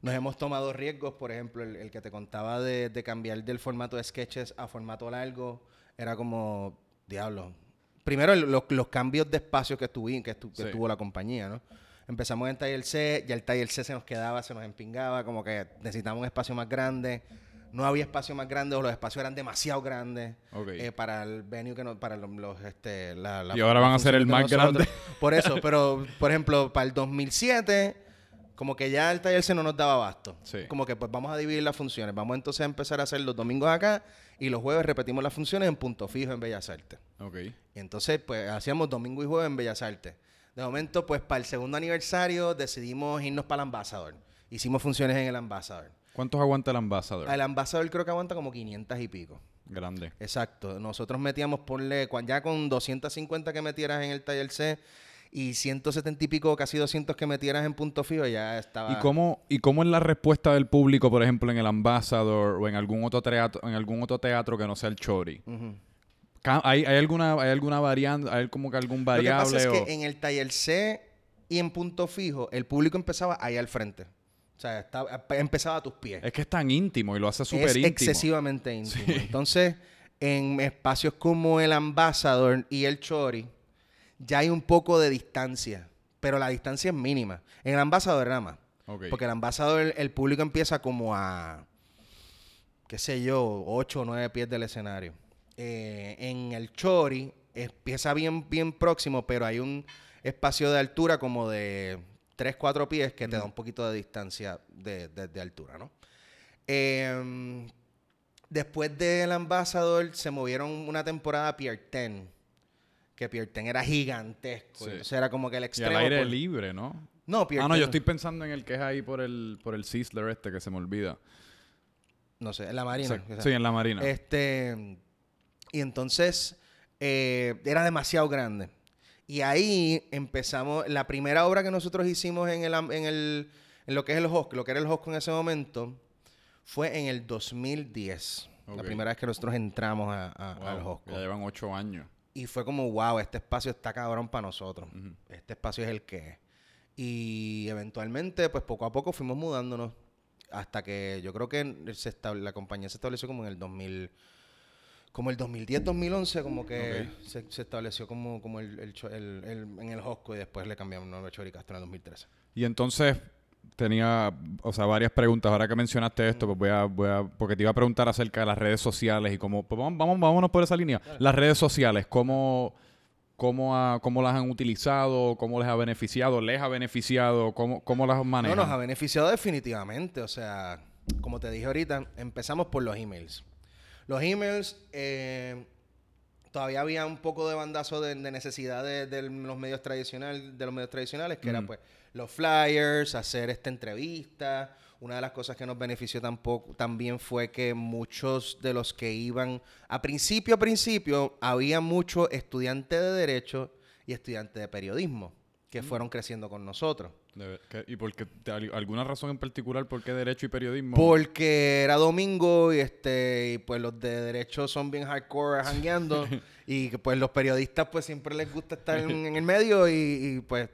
nos hemos tomado riesgos, por ejemplo, el, el que te contaba de, de cambiar del formato de sketches a formato largo, era como, diablo, primero el- los, los cambios de espacio que, tuvi- que, tu- que Sí. tuvo la compañía, ¿no? Empezamos en taller C, ya el taller C se nos quedaba, se nos empingaba, como que necesitamos un espacio más grande. No había espacio más grande o los espacios eran demasiado grandes eh, para el venue que no, para los, los, este, la, la- Y ahora van a ser el más nosotros. grande. Por eso, pero por ejemplo, para el 2007, como que ya el taller C no nos daba abasto. Sí. Como que pues vamos a dividir las funciones. Vamos entonces a empezar a hacer los domingos acá y los jueves repetimos las funciones en punto fijo en Bellas Artes. Ok. Y entonces, pues, hacíamos domingo y jueves en Bellas Artes. De momento, pues, para el segundo aniversario decidimos irnos para el Ambasador. Hicimos funciones en el Ambasador. ¿Cuántos aguanta el Ambassador? El Ambasador creo que aguanta como 500 y pico. Grande. Exacto. Nosotros metíamos, ponle, ya con 250 que metieras en el taller C y 170 y pico, casi 200 que metieras en punto fijo, ya estaba... ¿Y cómo, ¿Y cómo es la respuesta del público, por ejemplo, en el Ambassador o en algún otro teatro, en algún otro teatro que no sea el Chori? Ca- ¿Hay, hay alguna, hay alguna variante, hay como que algún Lo que pasa variable es que en el taller C y en punto fijo, el público empezaba ahí al frente. O sea, estaba- empezaba a tus pies. Es que es tan íntimo y lo hace súper es íntimo. excesivamente íntimo. Sí. Entonces, en espacios como el Ambassador y el Chori, ya hay un poco de distancia, pero la distancia es mínima. En el Ambassador nada más. Porque el Ambassador, el público empieza como a, qué sé yo, 8 o 9 pies del escenario. Eh, en el Chori empieza bien, bien próximo, pero hay un espacio de altura como de 3, 4 pies que te da un poquito de distancia de, de- de altura, ¿no? Eh, después del Ambassador se movieron una temporada a Pier 10, que Pier 10 era gigantesco. Sí. Entonces era como que el Y extremo. al aire por- libre, ¿no? No, Pier Ah, no, 10 yo estoy pensando en el que es ahí por el, por el Sizzler este que se me olvida. No sé, en la Marina. Sí, o sea. sí, en la Marina. Este, y entonces eh, era demasiado grande. Y ahí empezamos, la primera obra que nosotros hicimos en, el, en, el, en lo que es el Hosco, lo que era el Hosco en ese momento, fue en el 2010. La primera vez que nosotros entramos a- a- Wow, al Hosco. ya llevan ocho años. Y fue como, wow, este espacio está cabrón para nosotros. Este espacio es el que es. Y eventualmente, pues poco a poco fuimos mudándonos. Hasta que yo creo que se estable- la compañía se estableció como en el 2000. Como el 2010, 2011, como que se, se estableció como, como el, el cho- el- el- en el Hosco y después le cambiamos a Choricastro en el 2013. Y entonces tenía, o sea, varias preguntas. Ahora que mencionaste esto, pues voy a, voy a, porque te iba a preguntar acerca de las redes sociales y cómo, pues vamos, vamos, vámonos por esa línea. Las redes sociales, cómo, cómo, ha- cómo las han utilizado, cómo les ha beneficiado, les ha beneficiado, cómo, cómo las No, manejan. nos ha beneficiado definitivamente. O sea, como te dije ahorita, empezamos por los emails. Los emails, eh, todavía había un poco de bandazo de, de necesidad de, de los medios tradicionales, de los medios tradicionales, que era pues los flyers, hacer esta entrevista. Una de las cosas que nos benefició tampoco, también fue que muchos de los que iban, a principio, a principio, había muchos estudiantes de Derecho y estudiantes de Periodismo que fueron creciendo con nosotros. ¿Y por qué, alguna razón en particular por qué derecho y periodismo? Porque era domingo y este y pues los de derecho son bien hardcore jangueando y pues los periodistas pues siempre les gusta estar en, en el medio y, y, pues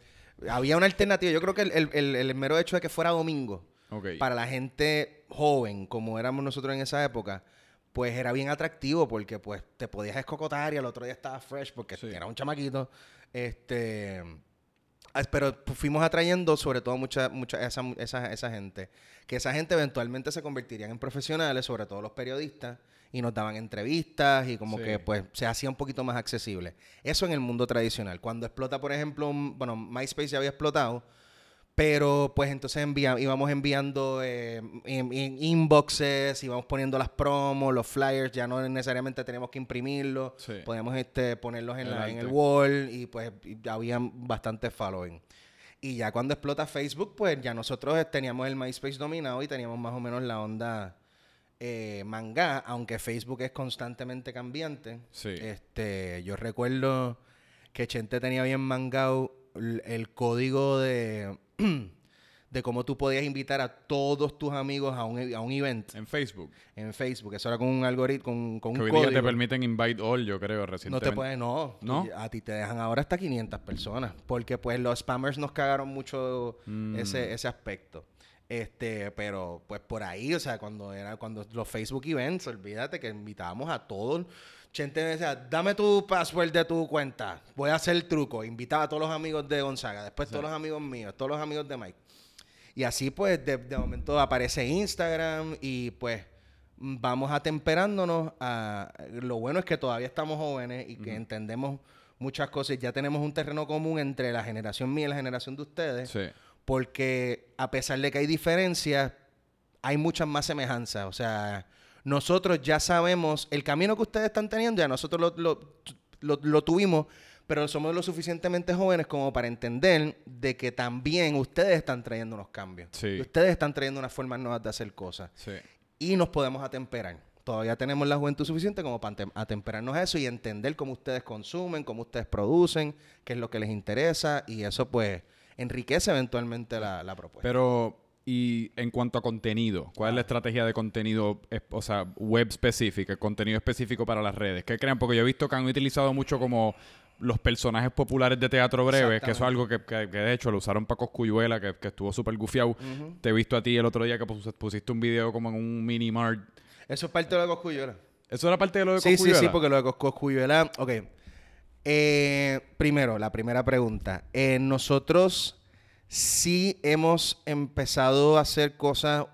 había una alternativa. Yo creo que el, el- el- el mero hecho de que fuera domingo Ok. para la gente joven como éramos nosotros en esa época pues era bien atractivo porque pues te podías escocotar y al otro día estaba fresh porque Sí. era un chamaquito. Este Pero fu- fuimos atrayendo sobre todo mucha, mucha esa, esa, esa gente. Que esa gente eventualmente se convertirían en profesionales, sobre todo los periodistas, y nos daban entrevistas y como Sí. que pues se hacía un poquito más accesible. Eso en el mundo tradicional. Cuando explota, por ejemplo, un- bueno, MySpace ya había explotado, pero pues entonces envía- íbamos enviando eh, in- in- inboxes, íbamos poniendo las promos, los flyers, ya no necesariamente tenemos que imprimirlos, Sí. podemos este, ponerlos en, El la- en el wall y pues y había bastante following. Y ya cuando explota Facebook, pues ya nosotros eh, teníamos el MySpace dominado y teníamos más o menos la onda eh, manga, aunque Facebook es constantemente cambiante. Sí. Este, yo recuerdo que Chente tenía bien mangado el código de, de cómo tú podías invitar a todos tus amigos a un, a un event En Facebook. en Facebook. Eso era con un algoritmo, con, con Que un hoy día te código. permiten invite all, yo creo, No recientemente. te pueden, no. ¿No? Tú- A ti te dejan ahora hasta 500 personas. Porque pues los spammers nos cagaron mucho Mm. ese, ese aspecto. Este, pero pues por ahí, o sea, cuando era, cuando los Facebook events, olvídate que invitábamos a todos, Chente me decía, dame tu password de tu cuenta. Voy a hacer el truco. Invitaba a todos los amigos de Gonzaga. Después todos los amigos míos. Todos los amigos de Mike. Y así pues de, de momento aparece Instagram y pues vamos atemperándonos a... Lo bueno es que todavía estamos jóvenes y que entendemos muchas cosas. Ya tenemos un terreno común entre la generación mía y la generación de ustedes. Sí. Porque a pesar de que hay diferencias, hay muchas más semejanzas. O sea, nosotros ya sabemos el camino que ustedes están teniendo, ya nosotros lo, lo- lo- lo tuvimos, pero somos lo suficientemente jóvenes como para entender de que también ustedes están trayendo unos cambios. Sí. Ustedes están trayendo unas formas nuevas de hacer cosas. Sí. Y nos podemos atemperar. Todavía tenemos la juventud suficiente como para atem- atemperarnos a eso y entender cómo ustedes consumen, cómo ustedes producen, qué es lo que les interesa. Y eso pues enriquece eventualmente la, la propuesta. Pero, y en cuanto a contenido, ¿cuál es la estrategia de contenido, o sea, web específica, contenido específico para las redes? ¿Qué creen? Porque yo he visto que han utilizado mucho como los personajes populares de teatro breve, que eso es algo que, que- que de hecho lo usaron para Coscuyuela, que, que estuvo súper gufiado. Te he visto a ti el otro día que pus- pusiste un video como en un mini mart. Eso es parte de lo de Coscuyuela. ¿Eso era parte de lo de Sí, sí, sí, porque lo de Coscuyuela... Ok. Eh, primero, la primera pregunta. Eh, nosotros sí hemos empezado a hacer cosas,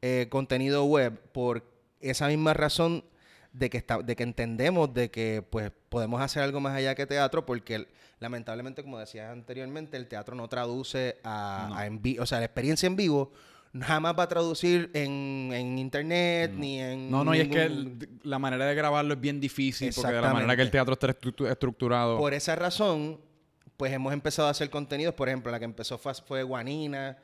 eh, contenido web, por esa misma razón de que, está, de que entendemos de que pues podemos hacer algo más allá que teatro, porque lamentablemente, como decías anteriormente, el teatro no traduce a, a en vi- o sea, la experiencia en vivo jamás va a traducir en, en internet ni en No, no, y es que el- la manera de grabarlo es bien difícil, porque de la manera que el teatro está estru- estructurado. Por esa razón, pues hemos empezado a hacer contenidos. Por ejemplo, la que empezó fue, fue Guanina,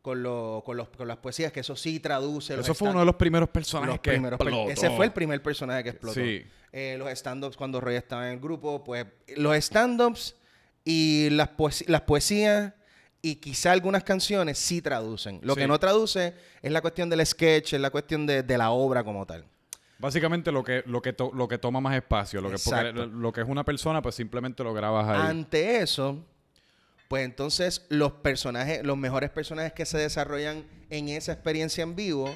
con, lo- con, los, con las poesías, que eso sí traduce. Eso fue uno de los primeros personajes los que primeros per- explotó. Ese fue el primer personaje que explotó. Sí. Eh, los stand-ups cuando Roy estaba en el grupo, pues los stand-ups y las, poes- las poesías y quizá algunas canciones sí traducen. Lo Sí. que no traduce es la cuestión del sketch, es la cuestión de, de la obra como tal. Básicamente lo que, lo que, to- lo que toma más espacio. Lo que, lo que es una persona, pues simplemente lo grabas ahí. Ante eso, pues entonces los personajes, los mejores personajes que se desarrollan en esa experiencia en vivo,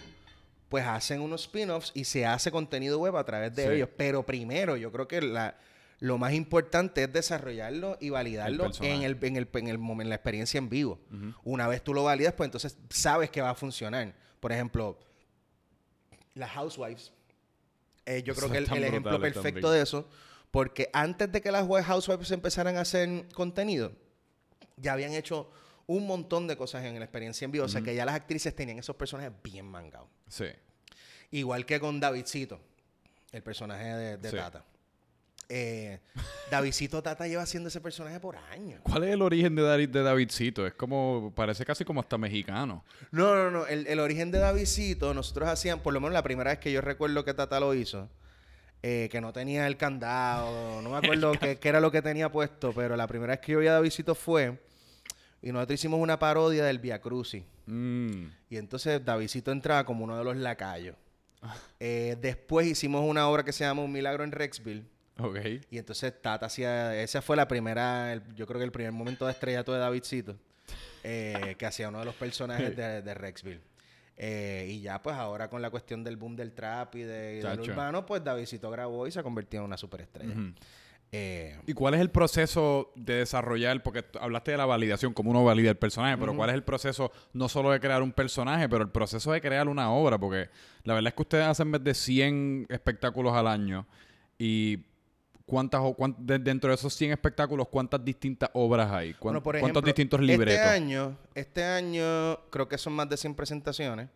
pues hacen unos spin-offs y se hace contenido web a través de Sí. ellos. Pero primero, yo creo que la, lo más importante es desarrollarlo y validarlo en el, en, el, en, el en la experiencia en vivo. Una vez tú lo validas, pues entonces sabes que va a funcionar. Por ejemplo, las Housewives. Eh, yo creo que el, el ejemplo perfecto también. de eso, porque antes de que las we- Housewives empezaran a hacer contenido, ya habían hecho un montón de cosas en la experiencia en vivo. O sea, que ya las actrices tenían esos personajes bien mangados. Sí. Igual que con Davidcito, el personaje de, de Sí. Tata. Eh, Davidcito Tata lleva haciendo ese personaje por años. ¿Cuál es el origen de, David, de Davidcito? Es como, parece casi como hasta mexicano. No, no, no. El, el origen de Davidcito, nosotros hacían, por lo menos la primera vez que yo recuerdo que Tata lo hizo, eh, que no tenía el candado, no me acuerdo qué, qué era lo que tenía puesto, pero la primera vez que yo vi a Davidcito fue, y nosotros hicimos una parodia del Via Crucis. Mm. Y entonces Davidcito entraba como uno de los lacayos. Eh, después hicimos una obra que se llama Un Milagro en Rexville. Ok. Y entonces Tata hacía, esa fue la primera, el- yo creo que el primer momento de estrellato de Davidcito, eh, que hacía uno de los personajes de, de Rexville. Eh, y ya pues ahora con la cuestión del boom del trap y de, del urbano, pues Davidcito grabó y se convirtió en una superestrella. Eh, ¿Y cuál es el proceso de desarrollar? Porque hablaste de la validación, cómo uno valida el personaje, pero ¿cuál es el proceso no solo de crear un personaje, pero el proceso de crear una obra? Porque la verdad es que ustedes hacen más de 100 espectáculos al año y ¿cuántas, o- cuán- de- dentro de esos 100 espectáculos, ¿cuántas distintas obras hay? ¿Cuán- Bueno, por ¿Cuántos distintos libretos? Este año, este año creo que son más de 100 presentaciones.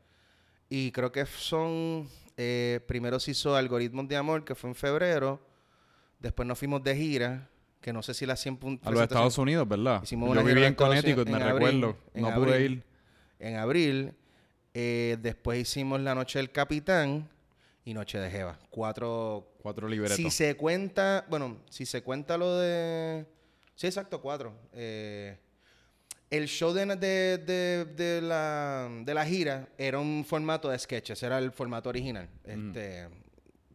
Y creo que son. eh, primero se hizo Algoritmos de Amor, que fue en febrero. Después nos fuimos de gira, que no sé si las 100 pun- a los Estados Unidos, ¿verdad? Hicimos Yo viví en Connecticut, me en abril, recuerdo. no pude abril. ir. En abril. Eh, después hicimos La Noche del Capitán y Noche de Jeva. Cuatro. Cuatro libretos. Si se cuenta. Bueno, si se cuenta lo de. Sí, exacto, cuatro. Eh, el show de, de, de- de la, de la gira era un formato de sketches, era el formato original. Este,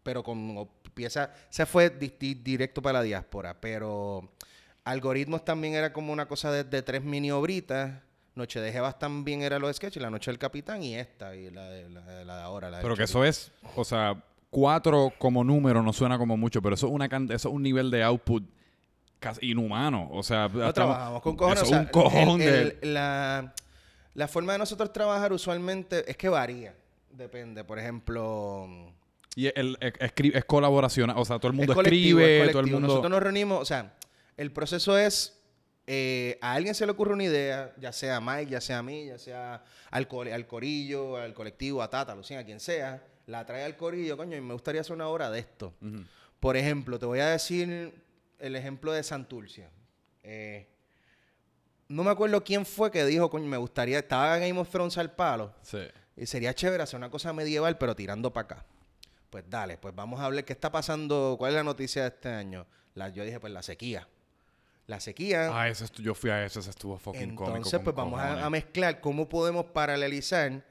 pero con o- pieza, se fue di- di- directo para la diáspora. Pero algoritmos también era como una cosa de, de tres mini obritas. Noche de Jebas también era los sketches, La Noche del Capitán y esta, y la de, la, de- la de ahora. La Pero que eso es, o sea, cuatro como número no suena como mucho, pero eso es, una can- eso es un nivel de output casi inhumano. O sea, No trabajamos con cojones. eso o sea, un cojón el- de... el- la, la forma de nosotros trabajar usualmente es que varía. Depende. Por ejemplo, Y el, es, escri- es colaboración. O sea, todo el mundo es escribe, es todo el mundo... Nosotros nos reunimos, o sea, el proceso es. Eh, a alguien se le ocurre una idea, ya sea a Mike, ya sea a mí, ya sea al, corillo, al colectivo, a Tata, a Lucía, a quien sea, la trae al corillo, coño, y me gustaría hacer una obra de esto. Por ejemplo, te voy a decir el ejemplo de Santurcia. Eh, no me acuerdo quién fue que dijo, coño, me gustaría, estaba Game of Thrones al palo, Sí. y sería chévere hacer una cosa medieval, pero tirando para acá. Pues dale, pues vamos a hablar qué está pasando, cuál es la noticia de este año. La, yo dije, pues la sequía. La sequía. Ah, ese yo fui a ese, ese estuvo fucking cómico. Entonces, pues vamos a, mezclar cómo podemos paralelizar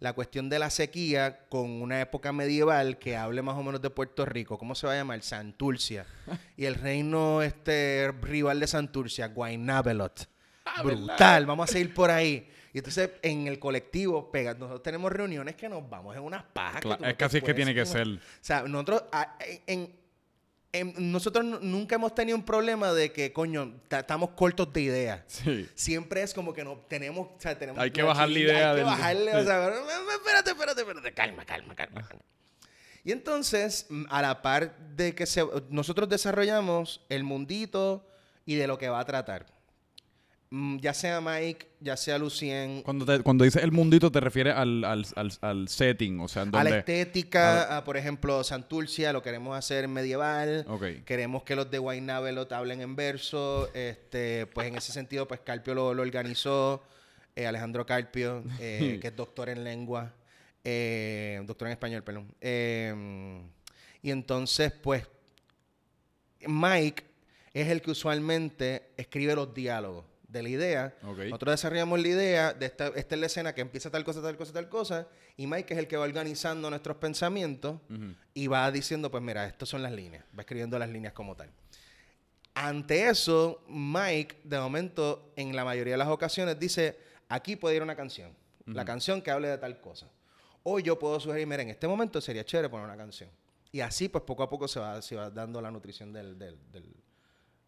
la cuestión de la sequía con una época medieval que hable más o menos de Puerto Rico. ¿Cómo se va a llamar? Santurcia. y el reino este rival de Santurcia, Guaynabelot. Ah, Brutal, vamos a seguir por ahí. Y entonces en el colectivo, pega, nosotros tenemos reuniones que nos vamos en unas pajas. Es te casi es que tiene que ser. O sea, nosotros en- nosotros nu- nunca hemos tenido un problema de que, coño, ta- estamos cortos de ideas. Sí. Siempre es como que no tenemos, o sea, tenemos Hay que bajar la idea Hay que del- bajarle, o sea, espérate, espérate, espérate, calma, calma, calma. calma. Y entonces, a la par de que se, nosotros desarrollamos el mundito y de lo que va a tratar. Mm, Ya sea Mike, ya sea Lucien, Cuando, te- cuando dices el mundito, te refieres al, al, al, al setting, o sea, en a la estética, a, por ejemplo, Santurcia, lo queremos hacer medieval. Ok. Queremos que los de Guaynabelot hablen en verso. Este, pues en ese sentido, pues Carpio lo, lo organizó. eh, Alejandro Carpio, eh, que es doctor en lengua. eh, doctor en español, perdón. Eh, y entonces, pues, Mike es el que usualmente escribe los diálogos de la idea. Ok. Nosotros desarrollamos la idea de esta, esta es la escena que empieza tal cosa, tal cosa, tal cosa. Y Mike es el que va organizando nuestros pensamientos y va diciendo, pues mira, estas son las líneas. Va escribiendo las líneas como tal. Ante eso, Mike, de momento, en la mayoría de las ocasiones, dice, aquí puede ir una canción. La canción que hable de tal cosa. O yo puedo sugerir, mira, en este momento sería chévere poner una canción. Y así, pues poco a poco se va, se va dando la nutrición del, del, del,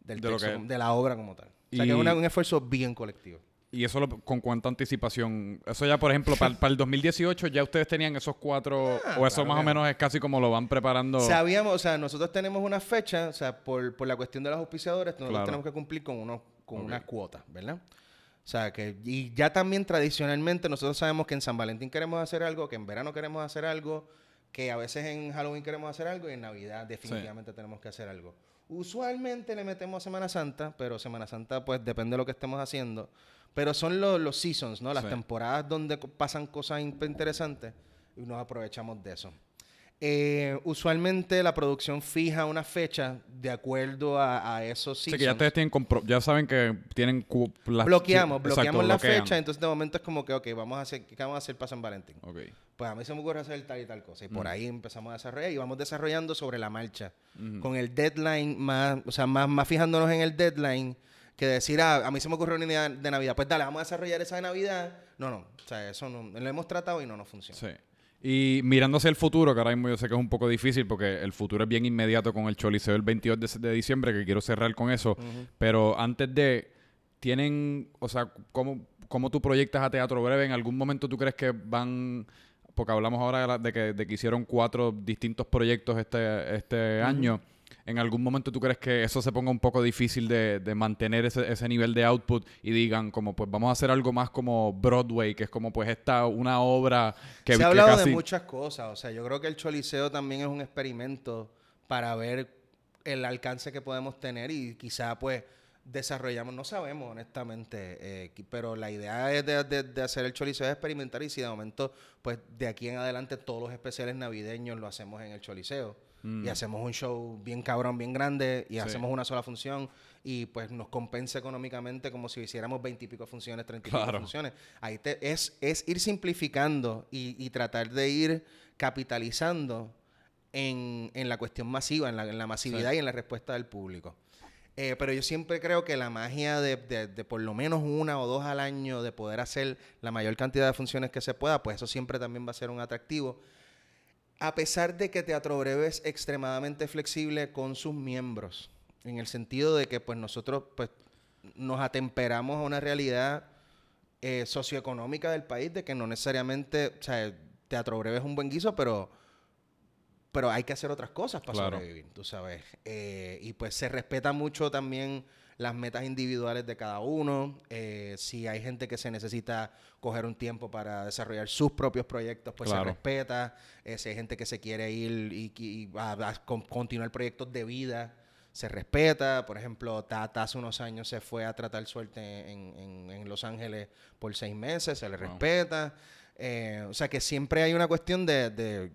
del De lo texto, que- como- de la obra como tal. O sea, que es una- un esfuerzo bien colectivo. Y eso lo- con cuánta anticipación. Eso ya, por ejemplo, para, el 2018 ya ustedes tenían esos cuatro. Ah, o eso claro más o menos es casi como lo van preparando. Sabíamos, o sea, nosotros tenemos una fecha, o sea, por, por la cuestión de los auspiciadores, nosotros Claro. tenemos que cumplir con, unos, con Ok. unas cuotas, ¿verdad? O sea, que, y ya también tradicionalmente nosotros sabemos que en San Valentín queremos hacer algo, que en verano queremos hacer algo, que a veces en Halloween queremos hacer algo y en Navidad definitivamente tenemos que hacer algo. Usualmente le metemos a Semana Santa, pero Semana Santa pues depende de lo que estemos haciendo. Pero son los, los seasons, ¿no? Las Sí. temporadas donde pasan cosas in- interesantes y nos aprovechamos de eso. Eh, usualmente la producción fija una fecha de acuerdo a, a esos seasons. que ya ustedes tienen ya saben que tienen las- bloqueamos, sí, bloqueamos exacto, la bloquean. fecha, entonces de momento es como que, ok, vamos a hacer, ¿qué vamos a hacer para San Valentín? Ok. Pues a mí se me ocurre hacer tal y tal cosa. Y por Mm. ahí empezamos a desarrollar y vamos desarrollando sobre la marcha. Con el deadline más, o sea, más, más fijándonos en el deadline que decir, ah, a mí se me ocurrió una idea de Navidad. Pues dale, vamos a desarrollar esa de Navidad. No, no, o sea, eso no, lo hemos tratado y no nos funciona. Sí. Y mirando hacia el futuro, que ahora mismo yo sé que es un poco difícil porque el futuro es bien inmediato con el Choliseo el 22 de, de diciembre, que quiero cerrar con eso. Pero antes de, ¿tienen, o sea, cómo, cómo tú proyectas a Teatro Breve? ¿En algún momento tú crees que van, porque hablamos ahora de, la- de que, de que hicieron cuatro distintos proyectos este, este año, ¿en algún momento tú crees que eso se ponga un poco difícil de, de mantener ese, ese nivel de output y digan como, pues vamos a hacer algo más como Broadway, que es como pues esta, una obra que, Se ha hablado casi... de muchas cosas. O sea, yo creo que el Choliseo también es un experimento para ver el alcance que podemos tener y quizá pues desarrollamos, no sabemos honestamente, eh, pero la idea es de, de- de hacer el Choliseo es experimentar y si de momento pues de aquí en adelante todos los especiales navideños lo hacemos en el Choliseo. Y hacemos un show bien cabrón, bien grande, y Sí. hacemos una sola función, y pues nos compensa económicamente como si hiciéramos veintipico funciones, treinta y pico Claro. funciones. Ahí te- es, es ir simplificando y, y tratar de ir capitalizando en, en la cuestión masiva, en la, en la masividad Sí. y en la respuesta del público. Eh, pero yo siempre creo que la magia de, de- de por lo menos una o dos al año de poder hacer la mayor cantidad de funciones que se pueda, pues eso siempre también va a ser un atractivo. A pesar de que Teatro Breve es extremadamente flexible con sus miembros, en el sentido de que pues nosotros pues nos atemperamos a una realidad eh, socioeconómica del país, de que no necesariamente, o sea, Teatro Breve es un buen guiso, pero, pero hay que hacer otras cosas para sobrevivir, tú sabes. Eh, y pues se respeta mucho también las metas individuales de cada uno. Eh, si hay gente que se necesita coger un tiempo para desarrollar sus propios proyectos, pues se respeta. Eh, si hay gente que se quiere ir y, va a, continuar proyectos de vida, se respeta. Por ejemplo, Tata hace unos años se fue a tratar suerte en, Los Ángeles por seis meses, se le respeta. Eh, o sea que siempre hay una cuestión de, de,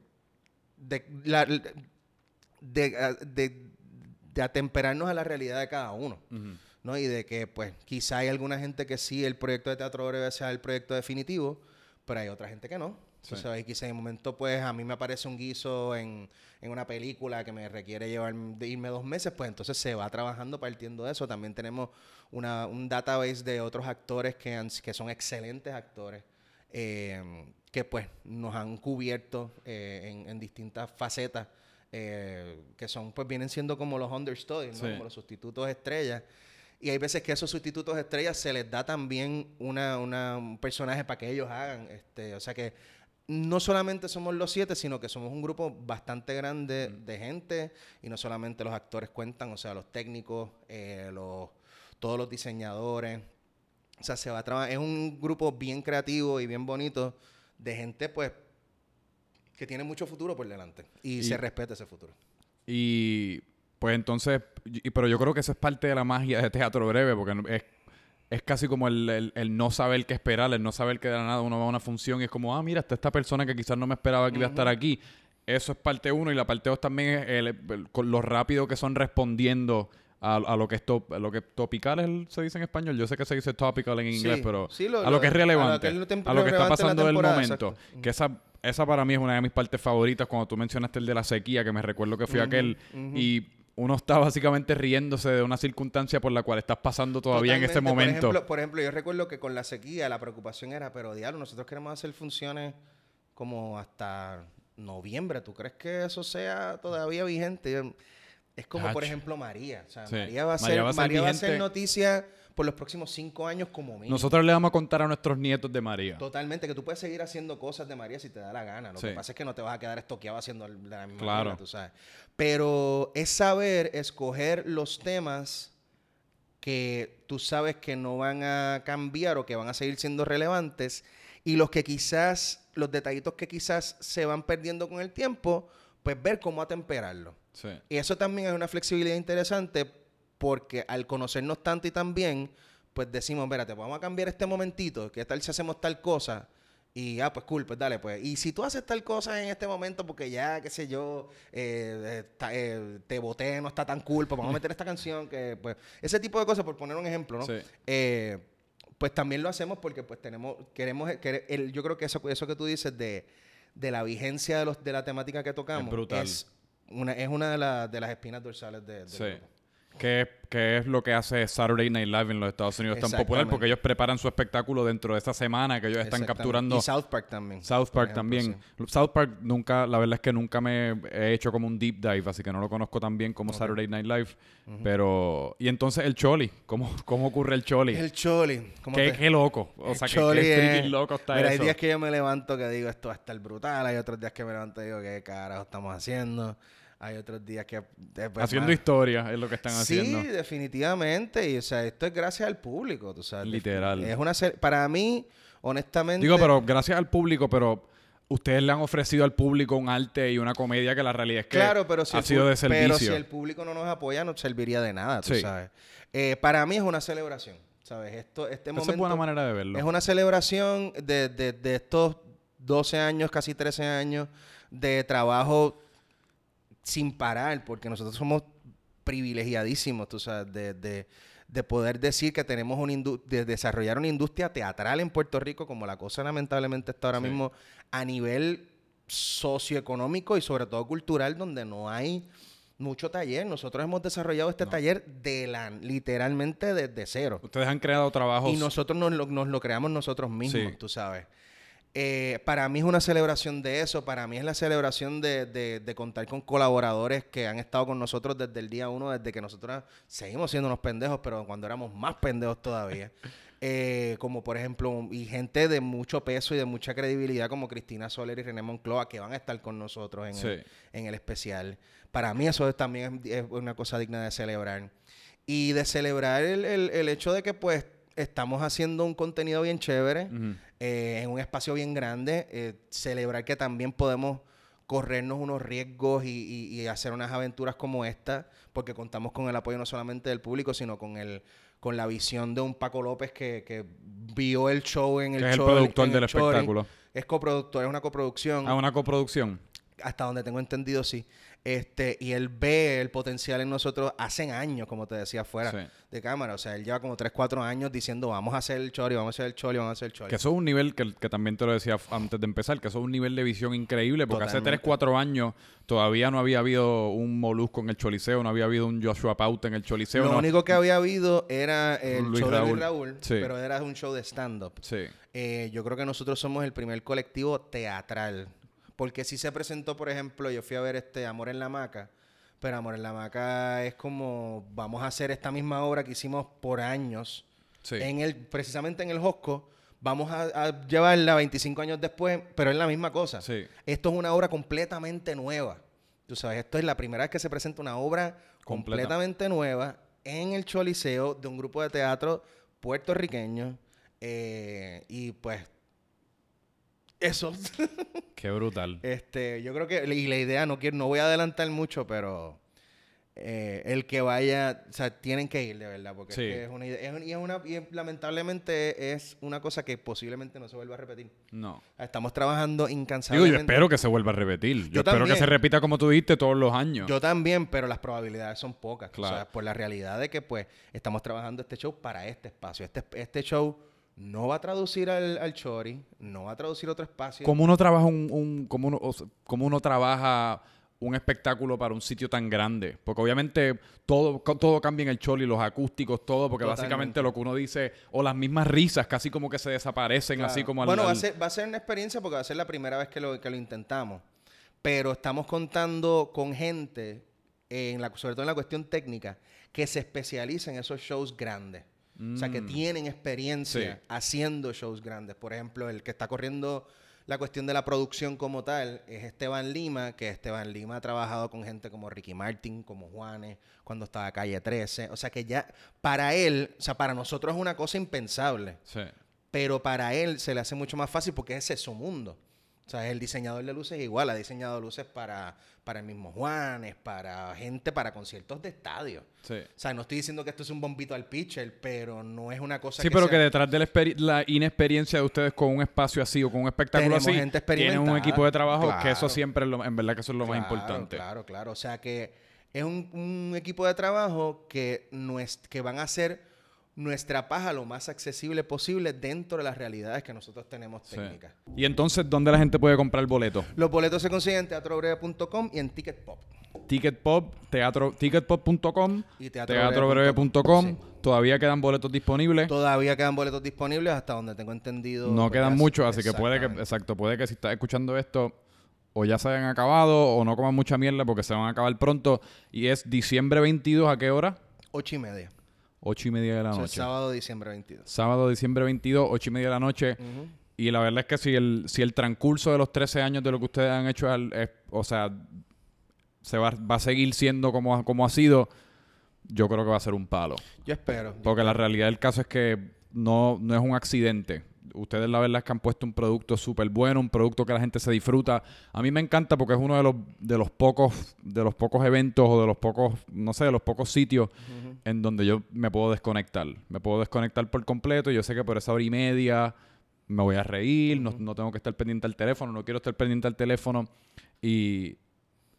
de de atemperarnos a la realidad de cada uno. ¿no? Y de que, pues, quizá hay alguna gente que sí el proyecto de teatro breve sea el proyecto definitivo, pero hay otra gente que no. Sí. Entonces, quizá en el momento, pues, a mí me aparece un guiso en, una película que me requiere llevar, de irme dos meses, pues entonces se va trabajando partiendo de eso. También tenemos una, un database de otros actores que, que son excelentes actores. Eh, que pues nos han cubierto eh, en distintas facetas eh, que son, pues vienen siendo como los understudies, como los sustitutos estrellas. Y hay veces que esos sustitutos estrellas se les da también una, un personaje para que ellos hagan. Este, o sea que no solamente somos los siete, sino que somos un grupo bastante grande mm. de gente y no solamente los actores cuentan, o sea, los técnicos, eh, los, todos los diseñadores. O sea, se va a trabajar. Es un grupo bien creativo y bien bonito de gente, pues, que tiene mucho futuro por delante y, se respeta ese futuro. Y pues entonces, pero yo creo que eso es parte de la magia de teatro breve, porque es, es casi como el, no saber qué esperar, el no saber que de la nada uno va a una función y es como, ah, mira, está esta persona que quizás no me esperaba que iba a estar aquí. Eso es parte uno y la parte dos también es con lo rápido que son respondiendo a, lo que es lo que topical se dice en español. Yo sé que se dice topical en inglés, pero a lo que es relevante, a, lo que está pasando del momento. Que esa esa para mí es una de mis partes favoritas cuando tú mencionaste el de la sequía, que me recuerdo que fui aquel y uno está básicamente riéndose de una circunstancia por la cual estás pasando todavía en este momento. Por ejemplo, yo recuerdo que con la sequía la preocupación era, pero diablo, nosotros queremos hacer funciones como hasta noviembre. ¿Tú crees que eso sea todavía vigente? Es como, por ejemplo, María. O sea, María va a ser, María va a ser noticia por los próximos cinco años como mínimo. Nosotros le vamos a contar a nuestros nietos de María. Totalmente, que tú puedes seguir haciendo cosas de María si te da la gana. Lo que pasa es que no te vas a quedar estoqueado haciendo la misma claro. tú sabes. Pero es saber escoger los temas que tú sabes que no van a cambiar o que van a seguir siendo relevantes y los que quizás, los detallitos que quizás se van perdiendo con el tiempo, pues ver cómo atemperarlo. Sí. Y eso también es una flexibilidad interesante porque al conocernos tanto y tan bien, pues decimos, espérate, vamos a cambiar este momentito, ¿qué tal si hacemos tal cosa? Y, ah, pues cool, pues dale, pues. Y si tú haces tal cosa en este momento porque ya, qué sé yo, eh, eh, eh, te boté, no está tan cool, pues vamos a meter esta canción, que pues, ese tipo de cosas, por poner un ejemplo, ¿no? pues también lo hacemos porque pues tenemos, queremos, el, yo creo que eso, eso que tú dices de, de la vigencia de, los, de la temática que tocamos es, una, es una de, de las espinas dorsales de, sí. ¿Qué, es lo que hace Saturday Night Live en los Estados Unidos tan popular? Porque ellos preparan su espectáculo dentro de esta semana que ellos están capturando. Y South Park también. South Park también. South Park nunca, la verdad es que nunca me he hecho como un deep dive, así que no lo conozco tan bien como Saturday Night Live. Pero. Y entonces el Choli, ¿cómo, cómo ocurre el Choli? El Choli. ¿Qué, qué loco. O sea, qué, qué loco está Mira, Hay días que yo me levanto que digo esto va a estar brutal, hay otros días que me levanto y digo qué carajo estamos haciendo. Hay otros días que... haciendo historia es lo que están haciendo. Sí, definitivamente. Y, o sea, esto es gracias al público, tú sabes. Literal. Es una... Para mí, honestamente... Digo, pero gracias al público, pero ustedes le han ofrecido al público un arte y una comedia que la realidad es que claro, pero ha sido de servicio. Pero si el público no nos apoya, no serviría de nada, tú sabes. Eh, para mí es una celebración, ¿sabes? Esto, este momento... es buena manera de verlo. Es una celebración de, de, de estos 12 años, casi 13 años de trabajo sin parar, porque nosotros somos privilegiadísimos, tú sabes, de, de, poder decir que tenemos un de desarrollar una industria teatral en Puerto Rico, como la cosa lamentablemente está ahora mismo a nivel socioeconómico y sobre todo cultural, donde no hay mucho taller. Nosotros hemos desarrollado este taller de la, literalmente desde cero. Ustedes han creado trabajos. Y nosotros nos lo, nos lo creamos nosotros mismos, tú sabes. Eh, para mí es una celebración de eso, para mí es la celebración de, de- de contar con colaboradores que han estado con nosotros desde el día uno, desde que nosotros seguimos siendo unos pendejos, pero cuando éramos más pendejos todavía. Eh, como por ejemplo, y gente de mucho peso y de mucha credibilidad como Cristina Soler y René Moncloa que van a estar con nosotros en, el, Sí. en el especial. Para mí eso es- también es, es una cosa digna de celebrar. Y de celebrar el, el- el hecho de que pues estamos haciendo un contenido bien chévere. Eh, en un espacio bien grande. eh, celebrar que también podemos corrernos unos riesgos y, y- y hacer unas aventuras como esta, porque contamos con el apoyo no solamente del público, sino con el con la visión de un Paco López que, que vio el show en el Que es el productor del espectáculo. Es coproductor, es una coproducción Ah, una coproducción. hasta donde tengo entendido, sí. Este, y él ve el potencial en nosotros hace años, como te decía, fuera Sí. de cámara. O sea, él lleva como 3, 4 años diciendo, vamos a hacer el chori, vamos a hacer el chori, vamos a hacer el chori. Que eso es un nivel que, que también te lo decía antes de empezar, que eso es un nivel de visión increíble, porque hace Totalmente. 3, 4 años todavía no había habido un Molusco en el Choliseo, no había habido un Joshua Pauta en el Choliseo. Lo no. único que había habido era el Luis show de Raúl. Luis Raúl, Sí. pero era un show de stand-up. Sí. Eh, yo creo que nosotros somos el primer colectivo teatral. Porque si se presentó, por ejemplo, yo fui a ver este Amor en la Maca, pero Amor en la Maca es como, vamos a hacer esta misma obra que hicimos por años, Sí. en el, precisamente en el Josco, vamos a, a llevarla 25 años después, pero es la misma cosa. Sí. Esto es una obra completamente nueva. Tú sabes, esto es la primera vez que se presenta una obra Completa. completamente nueva en el Choliseo de un grupo de teatro puertorriqueño. eh, y pues, eso. Qué brutal. este, yo creo que, y la idea, no quiero, no voy a adelantar mucho, pero eh, el que vaya, o sea, tienen que ir de verdad, porque Sí. es, que es una idea, es y es una, y lamentablemente es una cosa que posiblemente no se vuelva a repetir. No. Estamos trabajando Digo, incansablemente. yo espero que se vuelva a repetir. Yo, Yo espero que se repita como tú dijiste todos los años. Yo también, pero las probabilidades son pocas. Claro. O sea, por la realidad de que pues estamos trabajando este show para este espacio. Este, este show no va a traducir al, al Chori, no va a traducir otro espacio. ¿Cómo uno trabaja un, un- cómo uno, o sea, cómo uno trabaja un espectáculo para un sitio tan grande? Porque obviamente todo, todo cambia en el choli, los acústicos, todo, porque Totalmente. básicamente lo que uno dice, o las mismas risas casi como que se desaparecen, Claro. así como al- Bueno, va a, ser, va a ser una experiencia porque va a ser la primera vez que lo, que lo intentamos. Pero estamos contando con gente, en la, sobre todo en la cuestión técnica, que se especializa en esos shows grandes. O sea, que Mm. tienen experiencia Sí. haciendo shows grandes. Por ejemplo, el que está corriendo la cuestión de la producción como tal es Esteban Lima, que Esteban Lima ha trabajado con gente como Ricky Martin, como Juanes, cuando estaba Calle 13. O sea, que ya para él, o sea, para nosotros es una cosa impensable Sí. pero para él se le hace mucho más fácil porque ese es su mundo. O sea, el diseñador de luces igual, ha diseñado luces para, para el mismo Juanes, para gente, para conciertos de estadio. Sí. O sea, no estoy diciendo que esto es un bombito al pitcher, pero no es una cosa Sí, pero que detrás de la, la inexperiencia de ustedes con un espacio así o con un espectáculo Tenemos así, gente tienen un equipo de trabajo que eso siempre es lo, en verdad que eso es lo más importante. Claro, claro. O sea que es un, un equipo de trabajo que, nues- que van a hacer nuestra paja lo más accesible posible dentro de las realidades que nosotros tenemos Sí. técnicas. Y entonces, ¿dónde la gente puede comprar el boleto? Los boletos se consiguen en teatrobreve.com y en Ticket Pop. Ticket Pop, teatro, ticketpop.com, Y teatrobreve.com. Sí. Todavía quedan boletos disponibles. Todavía quedan boletos disponibles hasta donde tengo entendido. No quedan muchos, así que puede que, exacto, puede que si estás escuchando esto, o ya se hayan acabado, o no coman mucha mierda porque se van a acabar pronto. Y es diciembre 22, ¿a qué hora? Ocho y media. Ocho y media de la O sea, noche. sábado, diciembre 22. Sábado, diciembre 22, ocho y media de la noche. Y la verdad es que si el, si el transcurso de los 13 años de lo que ustedes han hecho, es al- es- o sea, se va, va a seguir siendo como, ha- como ha sido, yo creo que va a ser un palo. Yo espero. Porque la realidad del caso es que no, no es un accidente. Ustedes la verdad es que han puesto un producto súper bueno, un producto que la gente se disfruta. A mí me encanta porque es uno de los, de los pocos, de los pocos eventos o de los pocos, no sé, de los pocos sitios. En donde yo me puedo desconectar. Me puedo desconectar por completo. Yo sé que por esa hora y media me voy a reír, no, no tengo que estar pendiente al teléfono, no quiero estar pendiente al teléfono. Y,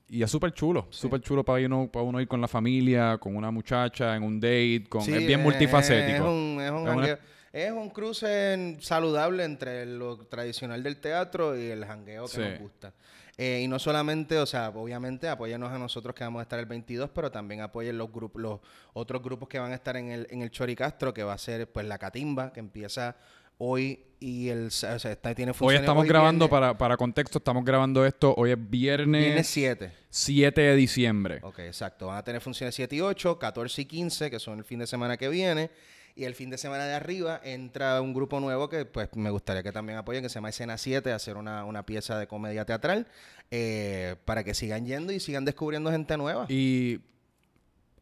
y es súper chulo, súper chulo para uno, para uno ir con la familia, con una muchacha, en un date, con, Sí, es bien multifacético. Es un, es un, Es una- jangueo- es un cruce saludable entre lo tradicional del teatro y el jangueo que Sí. nos gusta. Eh, y no solamente, o sea, obviamente apóyennos a nosotros que vamos a estar el 22, pero también apoyen los grupos, los otros grupos que van a estar en el, en el Choricastro, que va a ser pues la Catimba, que empieza hoy y el... O sea, está, tiene Hoy estamos grabando, para, para contexto, estamos grabando esto. Hoy es viernes, Viernes 7. 7 de diciembre. Ok, exacto. Van a tener funciones 7 y 8, 14 y 15, que son el fin de semana que viene. Y el fin de semana de arriba entra un grupo nuevo que pues me gustaría que también apoyen, que se llama Escena 7, a hacer una, una pieza de comedia teatral, eh, para que sigan yendo y sigan descubriendo gente nueva. Y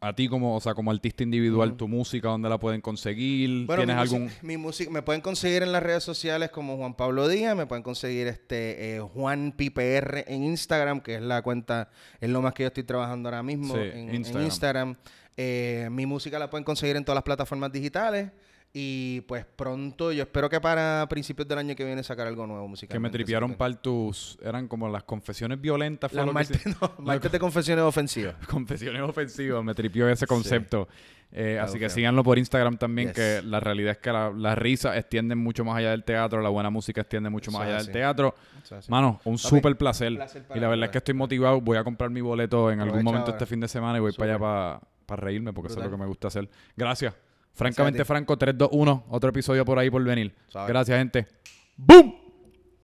a ti como, o sea, como artista individual, tu música, ¿dónde la pueden conseguir? Bueno, ¿Tienes mi algún...? mi música me pueden conseguir en las redes sociales como Juan Pablo Díaz, me pueden conseguir este eh, Juan PPR en Instagram, que es la cuenta, es lo más que yo estoy trabajando ahora mismo Sí, en en Instagram. Eh, mi música la pueden conseguir en todas las plataformas digitales y pues pronto, yo espero que para principios del año que viene sacar algo nuevo musicalmente. Que me tripearon para tus... Eran como las confesiones violentas. Fue Las martes, no, martes de confesiones ofensivas. confesiones ofensivas. Me tripió ese concepto. Eh, así que síganlo por Instagram también, Yes. que la realidad es que la- las risas extienden mucho más allá del teatro, la buena música extiende mucho más allá del teatro. Es así. Mano, un súper placer. y la verdad es que estoy motivado. Voy a comprar mi boleto en algún momento ahora. este fin de semana y voy para allá para, para reírme porque eso es lo que me gusta hacer. Gracias. Francamente. Franco, 3, 2, 1. Otro episodio por ahí por venir. Gracias, gente. ¡Boom!